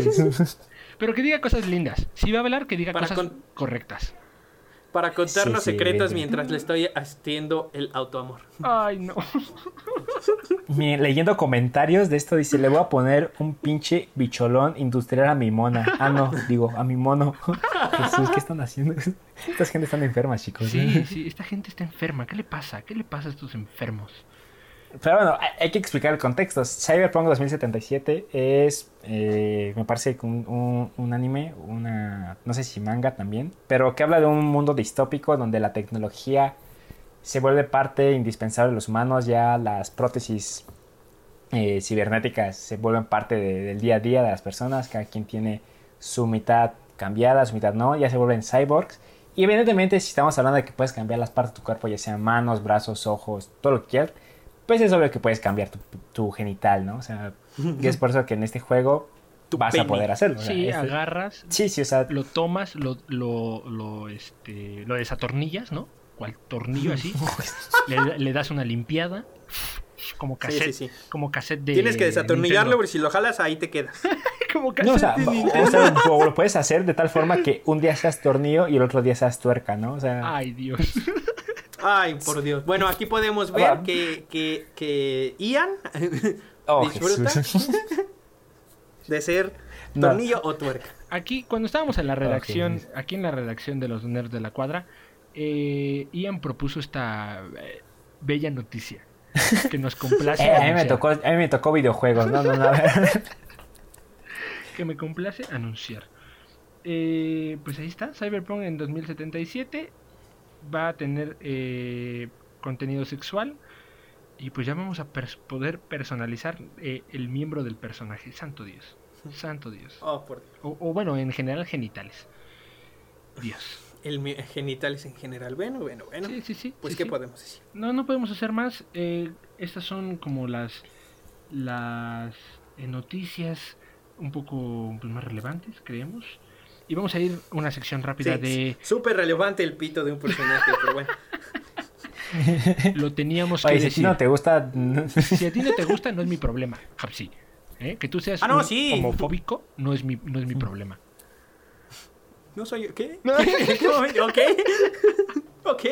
Pero que diga cosas lindas. Si va a hablar, que diga Para cosas con- correctas. Para contarnos Sí, sí, secretos bien. mientras le estoy haciendo el autoamor. Ay, no. Mi- leyendo comentarios de esto dice, le voy a poner un pinche bicholón industrial a mi mona. Ah, no, digo, a mi mono. Jesús, ¿qué están haciendo? Estas gente están enfermas, chicos. Sí, sí, esta gente está enferma. ¿Qué le pasa? ¿Qué le pasa a estos enfermos? Pero bueno, hay, que explicar el contexto. Cyberpunk 2077 es, eh, me parece, un, un- un anime, una, no sé si manga también, pero que habla de un mundo distópico donde la tecnología se vuelve parte indispensable de los humanos, ya las prótesis eh, cibernéticas se vuelven parte de- del día a día de las personas, cada quien tiene su mitad cambiada, su mitad no, ya se vuelven cyborgs. Y evidentemente si estamos hablando de que puedes cambiar las partes de tu cuerpo, ya sean manos, brazos, ojos, todo lo que quieras, pues es obvio que puedes cambiar tu, tu genital, ¿no? O sea, y es por eso que en este juego Tu vas pene. a poder hacerlo. o sea, Sí, este- agarras, sí, sí, o sea, lo tomas, lo, lo, lo, este, lo desatornillas, ¿no? Cual tornillo así. le, le das una limpiada. Como cassette. sí, sí. Como cassette de. Tienes que desatornillarlo porque si lo jalas ahí te quedas. como cassette no, o sea, de o- sea, lo puedes hacer de tal forma que un día seas tornillo y el otro día seas tuerca, ¿no? O sea, Ay, Dios. Ay, por Dios. Bueno, aquí podemos ver que, que, que Ian oh, disfruta de ser No. tornillo o tuerca. Aquí, cuando estábamos en la redacción, aquí en la redacción de los nerds de la cuadra, eh, Ian propuso esta eh, bella noticia que nos complace. Eh, a mí me anunciar. tocó, a mí me tocó videojuegos, no, no, no. a ver. que me complace anunciar. Eh, pues ahí está, Cyberpunk en 2077 va a tener eh, contenido sexual y pues ya vamos a pers- poder personalizar eh, el miembro del personaje. Santo Dios, santo Dios. Oh, por Dios. O, o bueno, en general genitales. Dios. El genitales en general. Bueno, bueno, bueno. Sí, sí, sí. Pues, sí, ¿qué sí. podemos decir? No, no podemos hacer más. Eh, estas son como las las eh, noticias un poco pues, más relevantes, creemos. Y vamos a ir a una sección rápida Sí, de Súper relevante el pito de un personaje, pero bueno. lo teníamos que Oye, si a ti decir. no te gusta, Si a ti no te gusta, no es mi problema, Hapsi. ¿Eh? Que tú seas Ah, no, un sí. homofóbico no es mi, no es mi problema. No soy. ¿Qué? ¿Qué momento? ¿Ok? ¿Ok?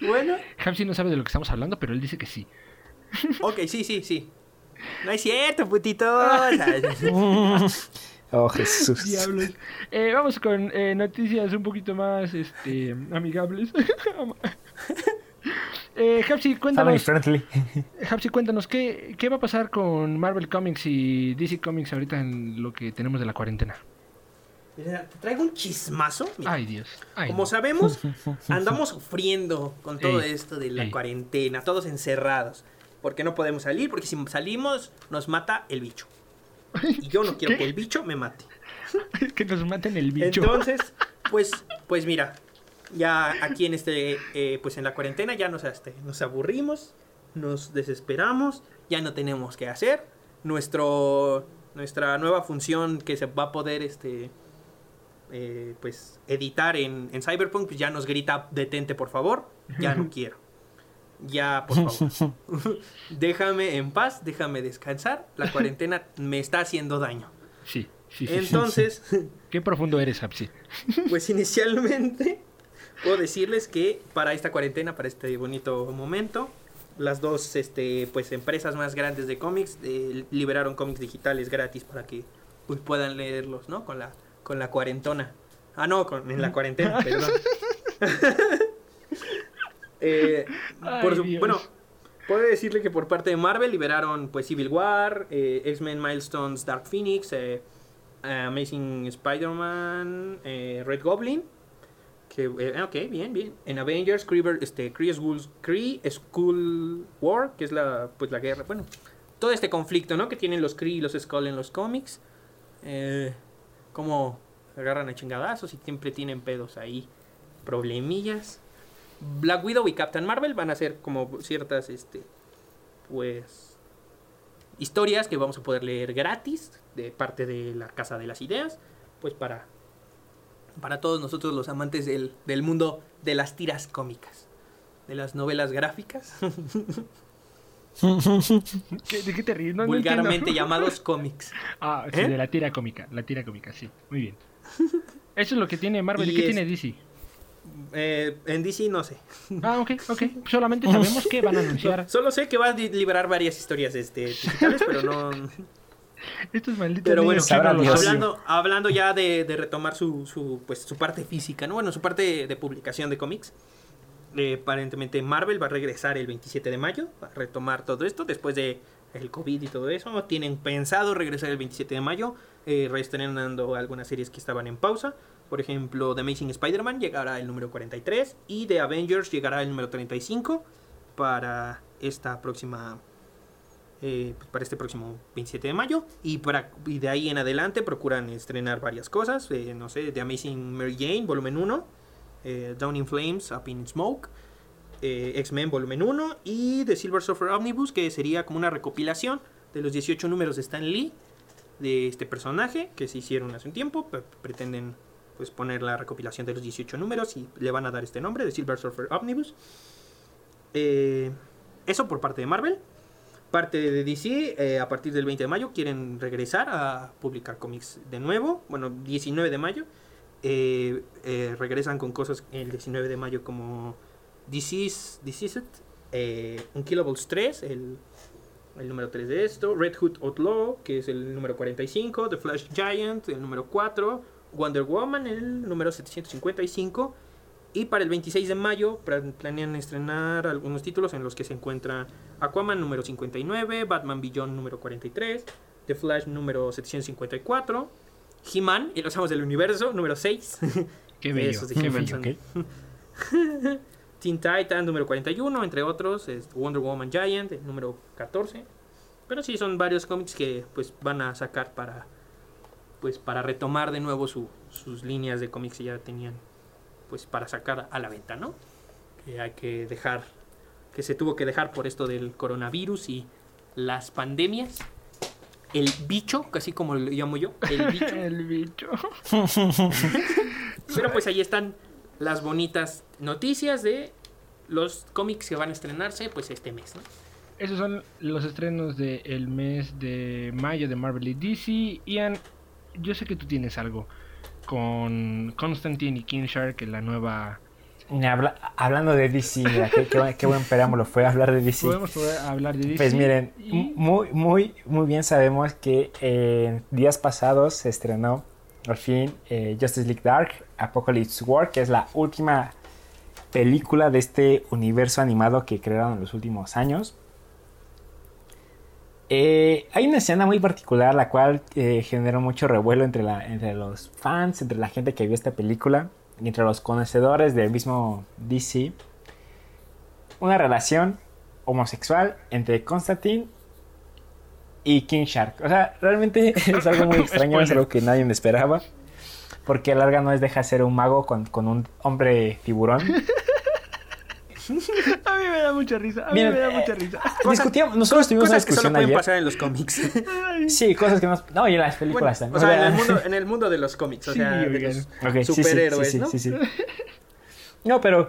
Bueno. Hapsi no sabe de lo que estamos hablando, pero él dice que sí. Ok, sí, sí, sí. No es cierto, putito. Oh Jesús. Diablos. Eh, vamos con eh, noticias un poquito más este, amigables. eh, Hapsi, cuéntanos, friendly. Hapsi, cuéntanos ¿qué, ¿qué va a pasar con Marvel Comics y DC Comics ahorita en lo que tenemos de la cuarentena? Mira, Te traigo un chismazo. Mira, Ay, Dios. Ay, Como no. sabemos, andamos sufriendo con todo Ey, esto de la ey. cuarentena, todos encerrados. Porque no podemos salir, porque si salimos nos mata el bicho. Y yo no quiero ¿Qué? que el bicho me mate. que nos maten el bicho. Entonces, pues, pues mira, ya aquí en este, eh, pues en la cuarentena ya nos, este, nos aburrimos, nos desesperamos, ya no tenemos que hacer. Nuestro, nuestra nueva función que se va a poder, este, eh, pues, editar en, en Cyberpunk, pues ya nos grita detente por favor, ya no quiero. Ya, por favor. déjame en paz, déjame descansar. La cuarentena me está haciendo daño. Sí, sí, sí. Entonces, Qué profundo eres, Hapsi. pues inicialmente puedo decirles que para esta cuarentena, para este bonito momento, las dos este, pues, empresas más grandes de cómics eh, liberaron cómics digitales gratis para que pues, puedan leerlos, ¿no? Con la, con la cuarentona. Ah, no, con, en la cuarentena, perdón. Eh, por su- bueno, puedo decirle que por parte de Marvel liberaron pues Civil War, eh, X-Men Milestones Dark Phoenix, eh, Amazing Spider-Man, eh, Red Goblin. Que, eh, ok, bien, bien. En Avengers, Kree, este, Kree, School, Kree School War, que es la, pues, la guerra. Bueno, todo este conflicto, ¿no? Que tienen los Kree y los Skull en los cómics. Eh, cómo se agarran a chingadazos y siempre tienen pedos ahí. Problemillas. Black Widow y Captain Marvel van a ser como ciertas, este, pues, historias que vamos a poder leer gratis de parte de la Casa de las Ideas, pues para, para todos nosotros los amantes del, del mundo de las tiras cómicas, de las novelas gráficas, ¿Qué- ¿De qué te ríes? No, no vulgarmente llamados cómics. Ah, sí, ¿Eh? de la tira cómica. La tira cómica, sí. Muy bien. Eso es lo que tiene Marvel. ¿Y Y qué es- tiene DC? Eh, en DC no sé. Ah, ok, ok. Solamente sabemos que van a anunciar Solo sé que va a liberar varias historias este, digitales, pero no... estos malditos Pero bueno, hablando, hablando ya de, de retomar su, su, pues, su parte física, ¿no? Bueno, su parte de publicación de cómics. Eh, aparentemente Marvel va a regresar el 27 de mayo, va a retomar todo esto después de el COVID y todo eso. Tienen pensado regresar el 27 de mayo, eh, reestrenando algunas series que estaban en pausa. Por ejemplo, The Amazing Spider-Man llegará el número 43 y The Avengers llegará el número 35 para esta próxima eh, pues, para este próximo 27 de mayo. Y, para, y de ahí en adelante procuran estrenar varias cosas. eh, no sé, The Amazing Mary Jane, volumen 1. eh, Down in Flames, Up in Smoke. X-Men, volumen 1. Y The Silver Surfer Omnibus, que sería como una recopilación de los 18 números de Stan Lee. De este personaje que se hicieron hace un tiempo. pretenden pues poner la recopilación de los 18 números y le van a dar este nombre, The Silver Surfer Omnibus. Eh, eso por parte de Marvel. Parte de DC, eh, a partir del 20 de mayo, quieren regresar a publicar cómics de nuevo. Bueno, 19 de mayo. Eh, eh, regresan con cosas el 19 de mayo como Disease, Diseased, eh, Unkillables 3, el, el número 3 de esto. Red Hood Outlaw, que es el número 45. The Flash Giant, el número 4. Wonder Woman, el número 755. Y para el 26 de mayo planean estrenar algunos títulos en los que se encuentran Aquaman número 59, Batman Beyond número 43, The Flash número 754, He-Man y los Amos del Universo número 6, Qué bello, Esos de qué bello. Teen Titan número 41, entre otros, es Wonder Woman Giant, el número 14. Pero sí son varios cómics que pues van a sacar para pues para retomar de nuevo su- sus líneas de cómics que ya tenían pues para sacar a la venta, ¿no? Que hay que dejar que se tuvo que dejar por esto del coronavirus y las pandemias. El bicho, casi como lo llamo yo, el bicho. El bicho. Pero pues ahí están las bonitas noticias de los cómics que van a estrenarse pues este mes, ¿no? Esos son los estrenos del mes de mayo de Marvel y DC. Ian, yo sé que tú tienes algo con Constantine y King Shark, la nueva... Habla- hablando de DC, mira, qué, qué buen- qué buen preámbulo fue hablar de DC. Podemos hablar de DC. Pues miren, y- muy, muy, muy bien sabemos que en días pasados se estrenó al fin eh, Justice League Dark, Apocalypse War, que es la última película de este universo animado que crearon en los últimos años. Eh, hay una escena muy particular la cual eh, generó mucho revuelo entre, la, entre los fans, entre la gente que vio esta película y entre los conocedores del mismo DC. Una relación homosexual entre Constantine y King Shark. O sea, realmente es algo muy extraño, es algo que nadie me esperaba. Porque larga no es deja ser un mago con, con un hombre tiburón. A mí me da mucha risa. A Miren, mí me da eh, mucha risa. Discutíamos, nosotros tuvimos una Cosas que solo discusión pueden ayer. pasar en los cómics. Sí, cosas que no. No, y en las Bueno, películas también. o sea, en el, mundo, en el mundo de los cómics, o Sí, sea, de los superhéroes, sí, sí, ¿no? sí, sí. No, pero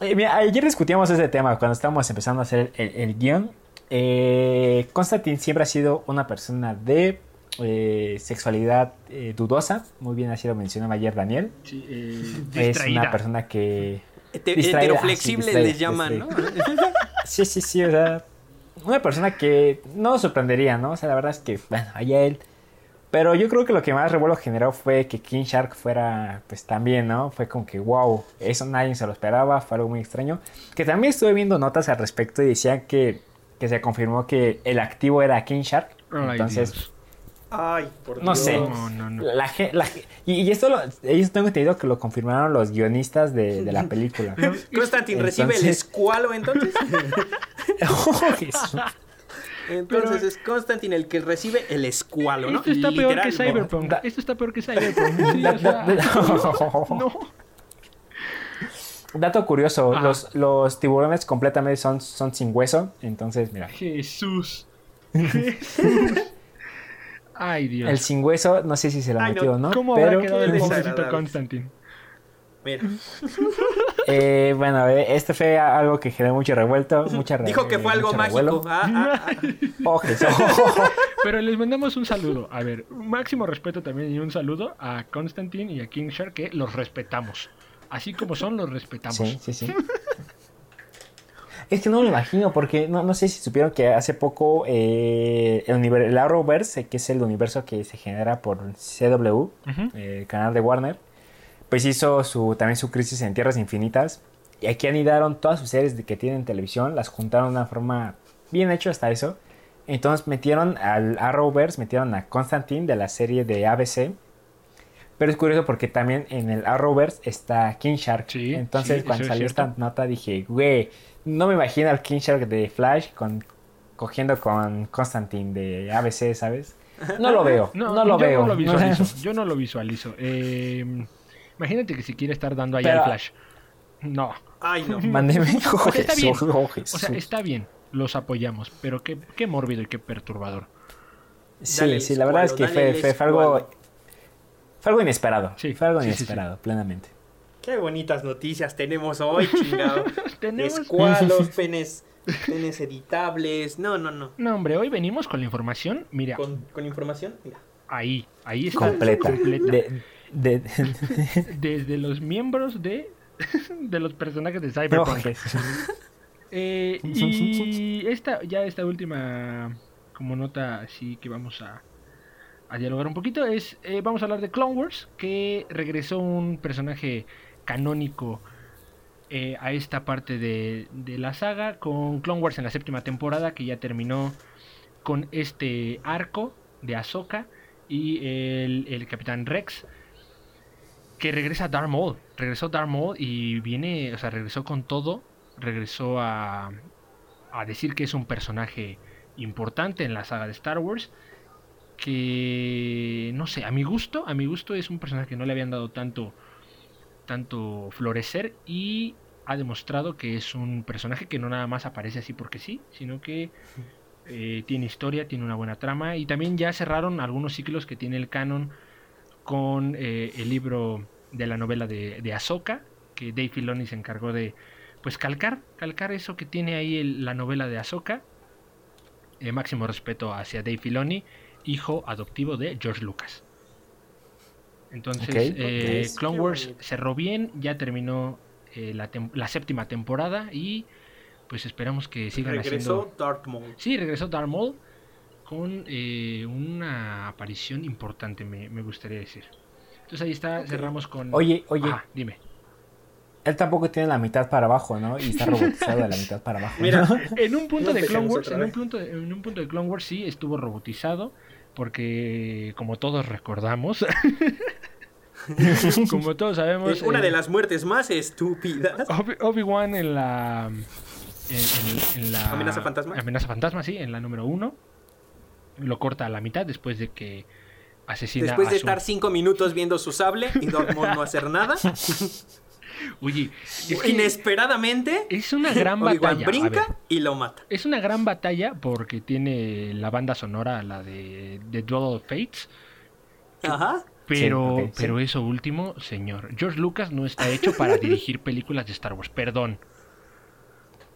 Eh, mira, ayer discutíamos ese tema cuando estábamos empezando a hacer el, el guion. Eh, Constantine siempre ha sido una persona de eh, sexualidad eh, dudosa. Muy bien así lo mencionaba ayer Daniel. Sí, eh, Es una persona que... Heteroflexible ah, sí, les llaman, ¿no? Sí, sí, sí, o sea... Una persona que no nos sorprendería, ¿no? O sea, la verdad es que, bueno, allá él... Pero yo creo que lo que más revuelo generó fue que King Shark fuera, pues también, ¿no? Fue como que, wow, eso nadie se lo esperaba, fue algo muy extraño. Que también estuve viendo notas al respecto y decían que, que se confirmó que el activo era King Shark. Ay, Entonces, Dios. Ay, por No Dios. sé. No, no, no. la, la y, y esto lo, ellos tengo entendido que lo confirmaron los guionistas de, de la película. Constantine recibe el escualo entonces. Oh, Jesús. Entonces Pero- es Constantine el que recibe el escualo, ¿no? Esto está peor que Cyberpunk. Da- Esto está peor que Cyberpunk. Sí, Da- o sea, da- no. Dato curioso, los, los tiburones completamente son, son sin hueso. Entonces, mira, Jesús. Jesús. Ay, Dios. el sin hueso, no sé si se Ay, no. metió o no. ¿Cómo pero, habrá quedado el pobrecito. Constantine? Mira, eh, bueno, este fue algo que generó mucho revuelto. Mucha re- dijo que fue algo mágico. Ah, ah, ah. Oh. Pero les mandamos un saludo. A ver, máximo respeto también y un saludo a Constantine y a King Shark que los respetamos. Así como son, los respetamos. Sí, sí, sí. Es que no me lo imagino, porque no, no sé si supieron que hace poco eh, el, el Arrowverse, que es el universo que se genera por CW, Ujú. eh, el canal de Warner, pues hizo su, también su crisis en Tierras Infinitas. Y aquí anidaron todas sus series de que tienen en televisión, las juntaron de una forma bien hecho hasta eso. Entonces metieron al Arrowverse, metieron a Constantine de la serie de ABC. Pero es curioso porque también en el Arrowverse está King Shark. Sí, Entonces sí, cuando es salió esta nota dije, güey, no me imagino al King Shark de Flash con, cogiendo con Constantine de ABC, ¿sabes? No lo veo, no, lo yo veo. no lo visualizo. Yo no lo visualizo. Eh, imagínate que si quiere estar dando allá Pero- el flash. No. Ay, no. Mándeme. O sea, está bien. O sea, está bien. Los apoyamos. Pero qué, qué mórbido y qué perturbador. Sí, Dale sí, la verdad es que fue, fue- fue algo, fue algo inesperado. Sí, fue algo sí, sí, sí. inesperado, plenamente. Qué bonitas noticias tenemos hoy, chingado. Tenemos. Escualos, penes, penes editables. No, no, no. No, hombre, hoy venimos con la información. Mira, Con, con información, mira. ahí, ahí está. Completa. completa. De- de- Desde los miembros de, de los personajes de Cyberpunk. Eh, y esta, ya esta última como nota así que vamos a, a dialogar un poquito es, eh, vamos a hablar de Clone Wars, que regresó un personaje canónico eh, a esta parte de, la saga con Clone Wars en la séptima temporada que ya terminó con este arco de Ahsoka y el, Capitán Rex que regresa Darth Maul, regresó Darth Maul y viene, o sea, regresó con todo, regresó a, a decir que es un personaje importante en la saga de Star Wars, que no sé, a mi gusto, a mi gusto es un personaje que no le habían dado tanto, tanto florecer y ha demostrado que es un personaje que no nada más aparece así porque sí, sino que eh, tiene historia, tiene una buena trama y también ya cerraron algunos ciclos que tiene el canon con eh, el libro de la novela de, de Ahsoka, que Dave Filoni se encargó de pues calcar, calcar eso que tiene ahí el- la novela de Ahsoka. Eh, máximo respeto hacia Dave Filoni, hijo adoptivo de George Lucas. Entonces, Ok, eh, ok. Clone Wars cerró bien, ya terminó eh, la, tem- la séptima temporada y pues esperamos que sigan Regresó haciendo... Darth Maul. Sí, regresó Darth Maul con eh, una aparición importante, me, me gustaría decir. Entonces ahí está, cerramos con... Oye, oye, Ah, dime. él tampoco tiene la mitad para abajo, ¿no? Y está robotizado de la mitad para abajo. Mira, ¿no? En un punto de Clone Wars, en un punto de, en un punto de Clone Wars sí estuvo robotizado, porque como todos recordamos, como todos sabemos, es una eh, de las muertes más estúpidas. Obi- Obi-Wan en la, en, en- en la ¿Amenaza fantasma? Amenaza fantasma, sí, en la número uno, lo corta a la mitad después de que asesina Después a de su- estar cinco minutos viendo su sable y Darth Maul no hacer nada, Oye, es que inesperadamente es una gran batalla. ver. brinca y lo mata. Es una gran batalla porque tiene la banda sonora, la de, de Duel of Fates. Ajá. Pero, pero eso último, señor. George Lucas no está hecho para dirigir películas de Star Wars. Perdón.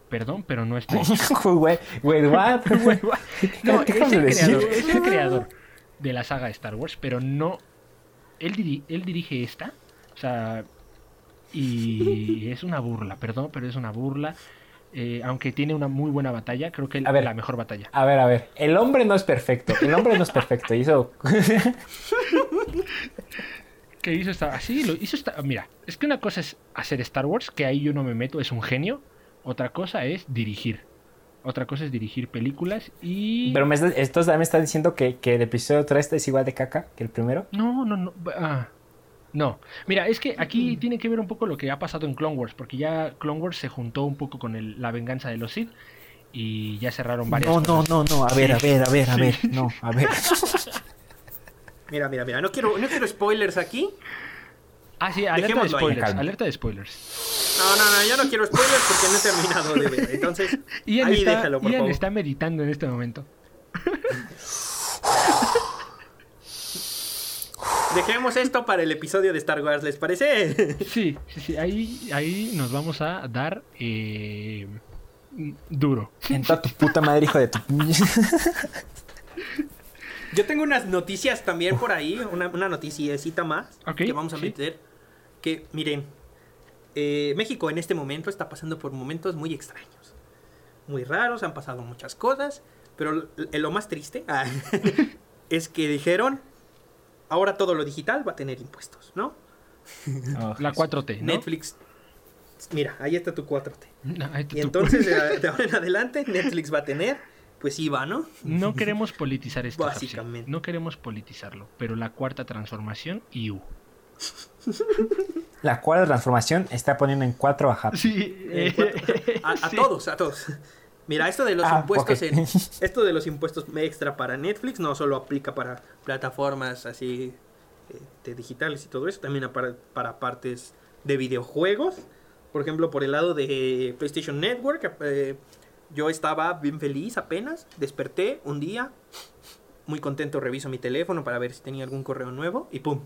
perdón, pero no está hecha. Güey, güey, what? No, ¿Qué es el, creador, es el creador de la saga de Star Wars, pero no. Él, diri- él dirige esta. O sea. Y es una burla, perdón, pero es una burla. Eh, aunque tiene una muy buena batalla, creo que A ver. la mejor batalla. A ver, a ver. El hombre no es perfecto. El hombre no es perfecto. Eso. que hizo esta así lo hizo esta mira es que una cosa es hacer Star Wars que ahí yo no me meto es un genio otra cosa es dirigir otra cosa es dirigir películas y Pero me estás- esto me está diciendo que, que el episodio 3 es igual de caca que el primero. no no no ah, no mira es que aquí tiene que ver un poco lo que ha pasado en Clone Wars porque ya Clone Wars se juntó un poco con el- la venganza de los Sith y ya cerraron varias No, no, cosas. no, no. A ver, a ver, a ver, a ver. No, a ver. Mira, mira, mira. No quiero, no quiero spoilers aquí. ah sí alerta de Dejémoslo spoilers alerta de spoilers No, no, no. Yo no quiero spoilers porque no he terminado de ver. Entonces, Ian, ahí está, déjalo, por Ian favor. está meditando en este momento Dejemos esto para el episodio de Star Wars, ¿les parece? Sí, sí, sí, ahí, ahí nos vamos a dar eh, duro. En toda tu puta madre, hijo de tu. Yo tengo unas noticias también por ahí, una, una noticiecita más que vamos a sí. meter. Que miren, eh, México en este momento está pasando por momentos muy extraños, muy raros, han pasado muchas cosas, pero lo más triste ah, es que dijeron, ahora todo lo digital va a tener impuestos, ¿no? Oh, La 4T, ¿no? Netflix, mira, ahí está tu 4T. No, ahí tú- Y entonces, de de ahora en adelante, Netflix va a tener, pues IVA, ¿no? No queremos politizar esto. Básicamente. No queremos politizarlo. Pero la cuarta transformación, IU. La cuarta transformación está poniendo en 4 a Happy. Sí, Eh, a, a todos, a todos. Mira, esto de los Ah, impuestos en, esto de los impuestos extra para Netflix no solo aplica para plataformas así de digitales y todo eso, también para, para partes de videojuegos. Por ejemplo, por el lado de PlayStation Network, eh, yo estaba bien feliz apenas, desperté un día, muy contento, reviso mi teléfono para ver si tenía algún correo nuevo y ¡pum!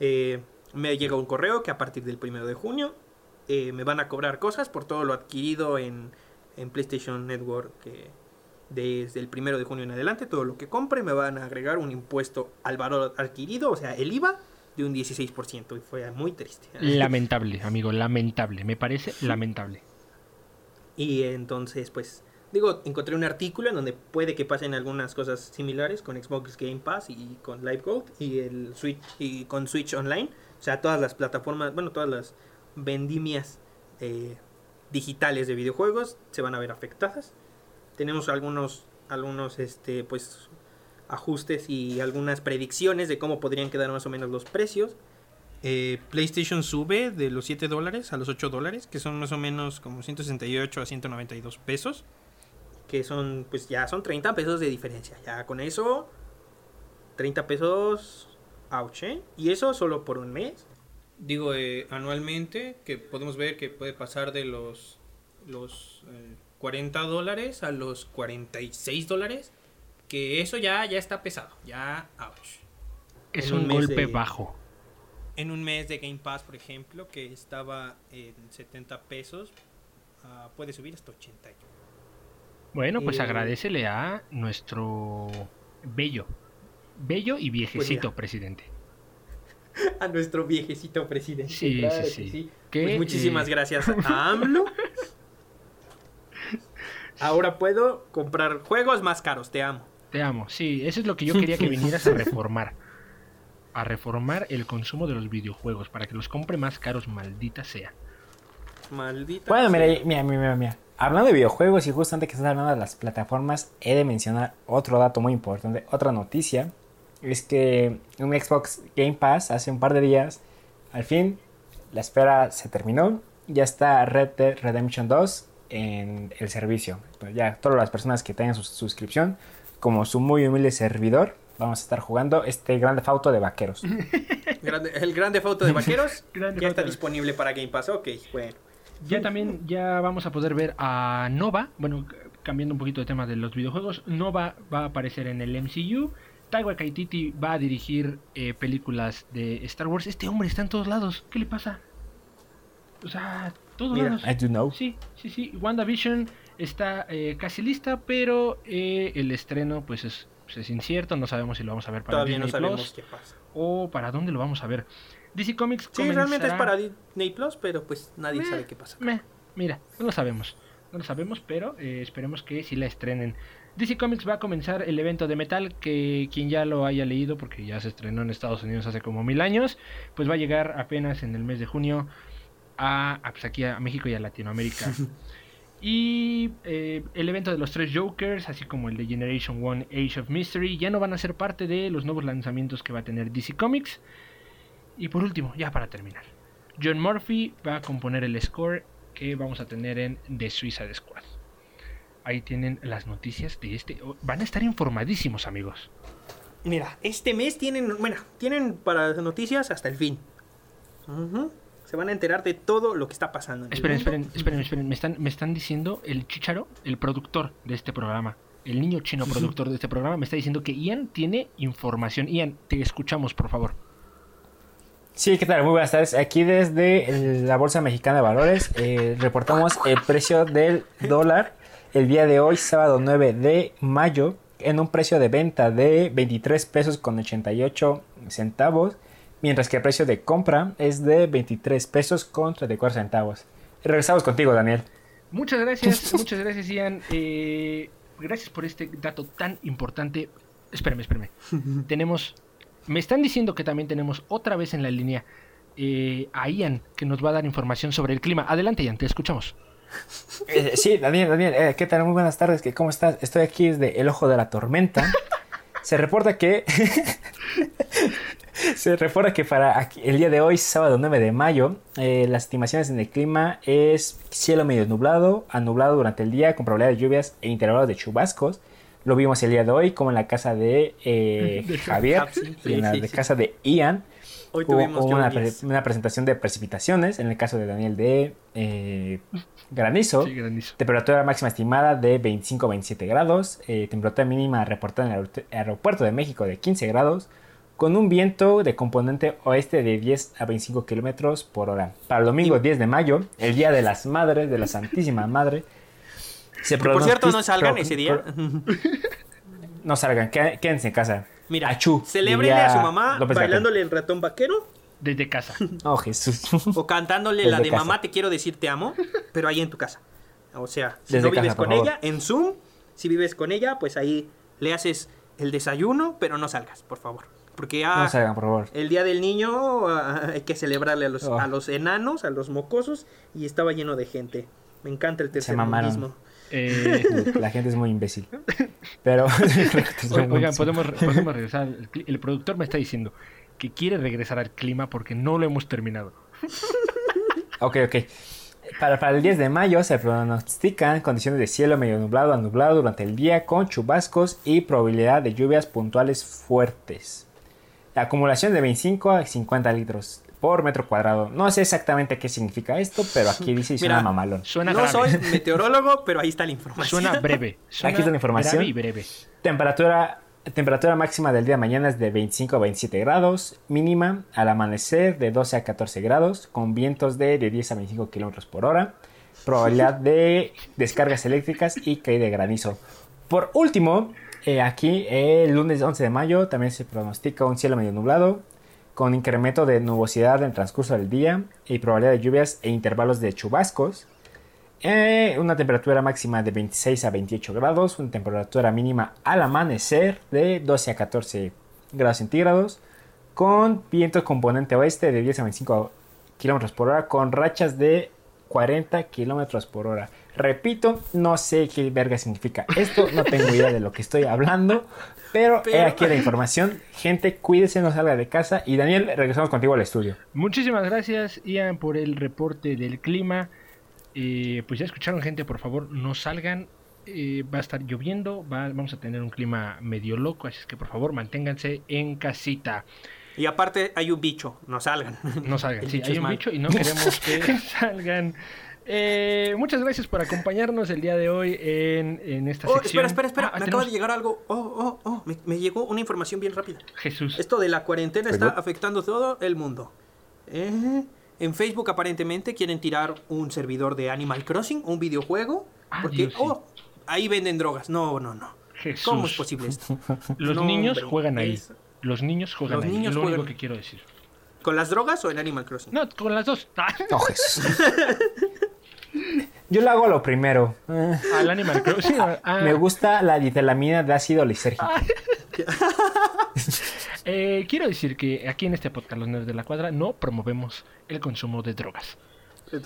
Eh, me llega un correo que a partir del primero de junio eh, me van a cobrar cosas por todo lo adquirido en, en PlayStation Network que desde el primero de junio en adelante, todo lo que compre me van a agregar un impuesto al valor adquirido, o sea, el IVA de un 16%. Y fue muy triste. Lamentable, amigo, lamentable. Me parece lamentable. Y entonces, pues, digo, encontré un artículo en donde puede que pasen algunas cosas similares con Xbox Game Pass y con Live Gold y el Switch y con Switch Online. O sea, todas las plataformas, bueno, todas las vendimias eh, digitales de videojuegos se van a ver afectadas. Tenemos algunos, algunos, este, pues, ajustes y algunas predicciones de cómo podrían quedar más o menos los precios. Eh, PlayStation sube de los 7 dólares a los 8 dólares, que son más o menos como 168 a 192 pesos. Que son, pues ya son 30 pesos de diferencia. Ya con eso, 30 pesos, ouch, ¿eh? Y eso solo por un mes. Digo, eh, anualmente, que podemos ver que puede pasar de los, los eh, 40 dólares a los 46 dólares. Que eso ya, ya está pesado, ya, ouch. Es En un, golpe de- bajo. En un mes de Game Pass, por ejemplo, que estaba en 70 pesos, ah, puede subir hasta 80. Bueno, pues Eh, agradecele a nuestro bello. Bello y viejecito mira. presidente. A nuestro viejecito presidente. Sí, claro sí, que sí. Pues muchísimas gracias a AMLO. Ahora puedo comprar juegos más caros, te amo. Te amo. Sí, eso es lo que yo quería que vinieras a reformar. A reformar el consumo de los videojuegos para que los compre más caros, maldita sea. Maldita. Bueno, mira, sea. mira, mira, mira, mira. Hablando de videojuegos y justo antes que estás hablando de las plataformas, he de mencionar otro dato muy importante, otra noticia. Es que un Xbox Game Pass hace un par de días, al fin, la espera se terminó. Ya está Red Dead Redemption 2 en el servicio. Pues ya todas las personas que tengan su suscripción, como su muy humilde servidor, vamos a estar jugando este grande auto de vaqueros. El Grande Foto de Vaqueros ya está disponible para Game Pass. Ok, bueno. Ya también ya vamos a poder ver a Nova, bueno, cambiando un poquito de tema de los videojuegos, Nova va a aparecer en el MCU, Taika Waititi va a dirigir eh, películas de Star Wars. Este hombre está en todos lados, ¿qué le pasa? O sea, Todos Mira. lados. I do know. Sí, sí, sí. WandaVision está eh, casi lista, pero eh, el estreno pues es, pues, es incierto. No sabemos si lo vamos a ver para Todavía no Disney sabemos Plus qué pasa. o para dónde lo vamos a ver. DC Comics Sí, realmente es comenzará- para Disney Plus, pero pues nadie Meh. sabe qué pasa. Meh, mira, no lo sabemos. No lo sabemos, pero eh, esperemos que sí la estrenen. DC Comics va a comenzar el evento de metal, que quien ya lo haya leído, porque ya se estrenó en Estados Unidos hace como mil años, pues va a llegar apenas en el mes de junio a, a, pues, aquí a México y a Latinoamérica. y eh, el evento de los tres Jokers, así como el de Generation One Age of Mystery, ya no van a ser parte de los nuevos lanzamientos que va a tener DC Comics. Y por último, ya para terminar, John Murphy va a componer el score que vamos a tener en The Suicide Squad. Ahí tienen las noticias de este. oh, Van a estar informadísimos, amigos. Mira, este mes tienen, bueno, tienen para noticias hasta el fin. Se van a enterar de todo lo que está pasando. en Esperen, esperen, esperen, esperen. Me están, me están diciendo el chicharo, el productor de este programa, el niño chino productor de este programa, me está diciendo que Ian tiene información. Ian, te escuchamos, por favor. Sí, ¿qué tal? Muy buenas tardes. Aquí desde la Bolsa Mexicana de Valores eh, reportamos el precio del dólar el día de hoy, sábado 9 de mayo, en un precio de venta de 23 pesos con 88 centavos, mientras que el precio de compra es de 23 pesos con 34 centavos. Y regresamos contigo, Daniel. Muchas gracias, muchas gracias, Ian. Eh, gracias por este dato tan importante. Espérame, espérame. tenemos. Me están diciendo que también tenemos otra vez en la línea eh, a Ian, que nos va a dar información sobre el clima. Adelante, Ian, te escuchamos. Eh, sí, Daniel, Daniel, eh, ¿qué tal? Muy buenas tardes, ¿qué- ¿cómo estás? Estoy aquí desde el ojo de la tormenta. Se reporta que... Se reporta que para aquí- el día de hoy, sábado 9 de mayo, eh, las estimaciones en el clima es cielo medio nublado, a nublado durante el día con probabilidad de lluvias e intervalos de chubascos. Lo vimos el día de hoy, como en la casa de De Javier y en la sí, de sí. casa de Ian. Hoy Hubo, tuvimos hubo una, pre- una presentación de precipitaciones, en el caso de Daniel de eh, granizo. Sí, granizo. Temperatura máxima estimada de 25 a 27 grados. eh, temperatura mínima reportada en el aeropu- aeropuerto de México de 15 grados. Con un viento de componente oeste de 10 a 25 kilómetros por hora. Para el domingo 10 de mayo, el día de las madres, de la Santísima Madre. Se por cierto, no salgan ese día. no salgan, qué- quédense en casa. Mira, Achú, celébrenle a su mamá López Gatell. bailándole el ratón vaquero Desde casa. Oh, Jesús. o cantándole Desde la de casa. mamá te quiero decir te amo, pero ahí en tu casa. O sea, si Desde no vives casa, con ella, en Zoom, si vives con ella, pues ahí le haces el desayuno, pero no salgas, por favor. Porque ya No salgan, por favor. el día del niño ah, hay que celebrarle a los, Oh. a los enanos, a los mocosos, y estaba lleno de gente. Me encanta el mamaron. Eh, La gente es muy imbécil. Pero. oigan, podemos, podemos regresar. al cli- El productor me está diciendo que quiere regresar al clima porque no lo hemos terminado. Ok, ok. Para, para el 10 de mayo se pronostican condiciones de cielo medio nublado a nublado durante el día con chubascos y probabilidad de lluvias puntuales fuertes. La acumulación de 25 a 50 litros por metro cuadrado. No sé exactamente qué significa esto, pero aquí dice y suena Mira, mamalón. Suena no grave. soy meteorólogo, pero ahí está la información. Suena breve. Suena Aquí está la información. grave y breve. Temperatura, temperatura máxima del día de mañana es de 25 a 27 grados, mínima al amanecer de 12 a 14 grados, con vientos de, de 10 a 25 kilómetros por hora, probabilidad de descargas eléctricas y caída de granizo. Por último, eh, aquí eh, el lunes 11 de mayo también se pronostica un cielo medio nublado, con incremento de nubosidad en el transcurso del día y probabilidad de lluvias e intervalos de chubascos. Eh, una temperatura máxima de 26 a 28 grados, una temperatura mínima al amanecer de 12 a 14 grados centígrados, con viento componente oeste de 10 a 25 kilómetros por hora, con rachas de 40 kilómetros por hora. Repito, no sé qué verga significa esto, no tengo idea de lo que estoy hablando, pero, he aquí la información. Gente, cuídese, no salga de casa. Y Daniel, regresamos contigo al estudio. Muchísimas gracias, Ian, por el reporte del clima. Eh, pues ya escucharon, gente, por favor, no salgan. Eh, va a estar lloviendo, va- vamos a tener un clima medio loco, así es que por favor manténganse en casita. Y aparte hay un bicho, no salgan. No salgan, sí, hay un bicho y no queremos que salgan. Eh, muchas gracias por acompañarnos el día de hoy en, en esta Oh, sección. espera, espera, espera. Ah, me tenemos- acaba de llegar algo. Oh, oh, oh. Me, me llegó una información bien rápida. Jesús. Esto de la cuarentena está afectando todo el mundo. Eh, En Facebook aparentemente quieren tirar un servidor de Animal Crossing, un videojuego. Ah, porque, Dios, sí. oh, ahí venden drogas. No, no, no. Jesús. ¿Cómo es posible esto? Los No, niños juegan ahí. es- Los niños juegan Los ahí. niños es lo único que quiero decir. ¿Con las drogas o en Animal Crossing? No, con las dos. Oh. Yo lo hago lo primero. Al Animal Crossing. ah, Me gusta la ditelamina de ácido lisérgico. eh, quiero decir que aquí en este podcast, Los Nerds de la Cuadra, no promovemos el consumo de drogas.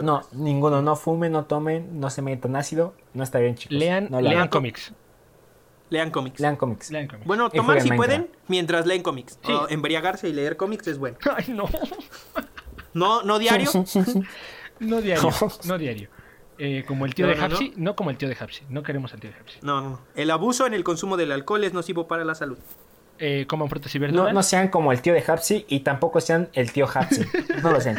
No, ninguno. No fumen, no tomen, no se metan ácido. No está bien, chicos. Lean, No lean cómics. Lean cómics. Lean cómics. Lean cómics. Bueno, tomar si pueden mientras leen cómics. Sí. O embriagarse y leer cómics es bueno. Ay, no. No, no diario. No diario. No diario. Eh, como el tío No, de no, Hapsi, no. como el tío de Hapsi. No queremos al tío de Hapsi. No, no, no. El abuso en el consumo del alcohol es nocivo para la salud. Eh, coman frutas y No, verduras. no sean como el tío de Hapsi y tampoco sean el tío Hapsi. No lo sean.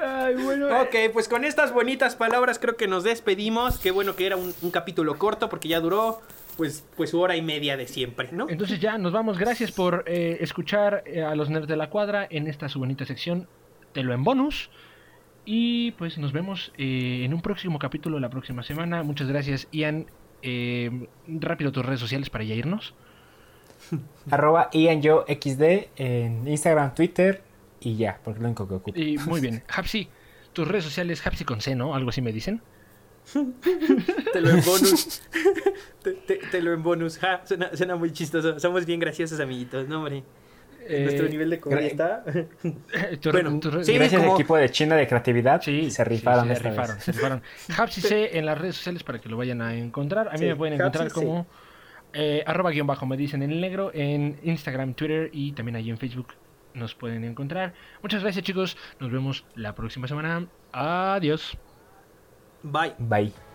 Ay, bueno. Ok, pues con estas bonitas palabras creo que nos despedimos. Qué bueno que era un, un capítulo corto porque ya duró pues, pues su hora y media de siempre, ¿no? Entonces ya nos vamos. Gracias por eh, escuchar eh, a los nerds de la cuadra en esta su bonita sección. Te lo en bonus. Y pues nos vemos eh, en un próximo capítulo la próxima semana. Muchas gracias, Ian. Eh, rápido tus redes sociales para ya irnos. Arroba IanYoXD en Instagram, Twitter y ya, porque es lo único que ocupo. Y muy bien. Hapsi, tus redes sociales, Hapsi con C, ¿no? Algo así me dicen. Te lo en bonus. te, te- te lo en bonus. Ja, suena, suena muy chistoso. Somos bien graciosos, amiguitos, ¿no, hombre? Eh, Nuestro nivel de comedia está. tu- Bueno, sí, Gracias como- equipo de China de creatividad. Sí, se rifaron sí, se esta rifaron, vez. se rifaron. Hapsi C en las redes sociales para que lo vayan a encontrar. A mí Sí, me pueden encontrar Hapsi como eh, arroba guion bajo me dicen en el negro en Instagram, Twitter y también ahí en Facebook nos pueden encontrar. Muchas gracias chicos, nos vemos la próxima semana. Adiós. Bye. Bye.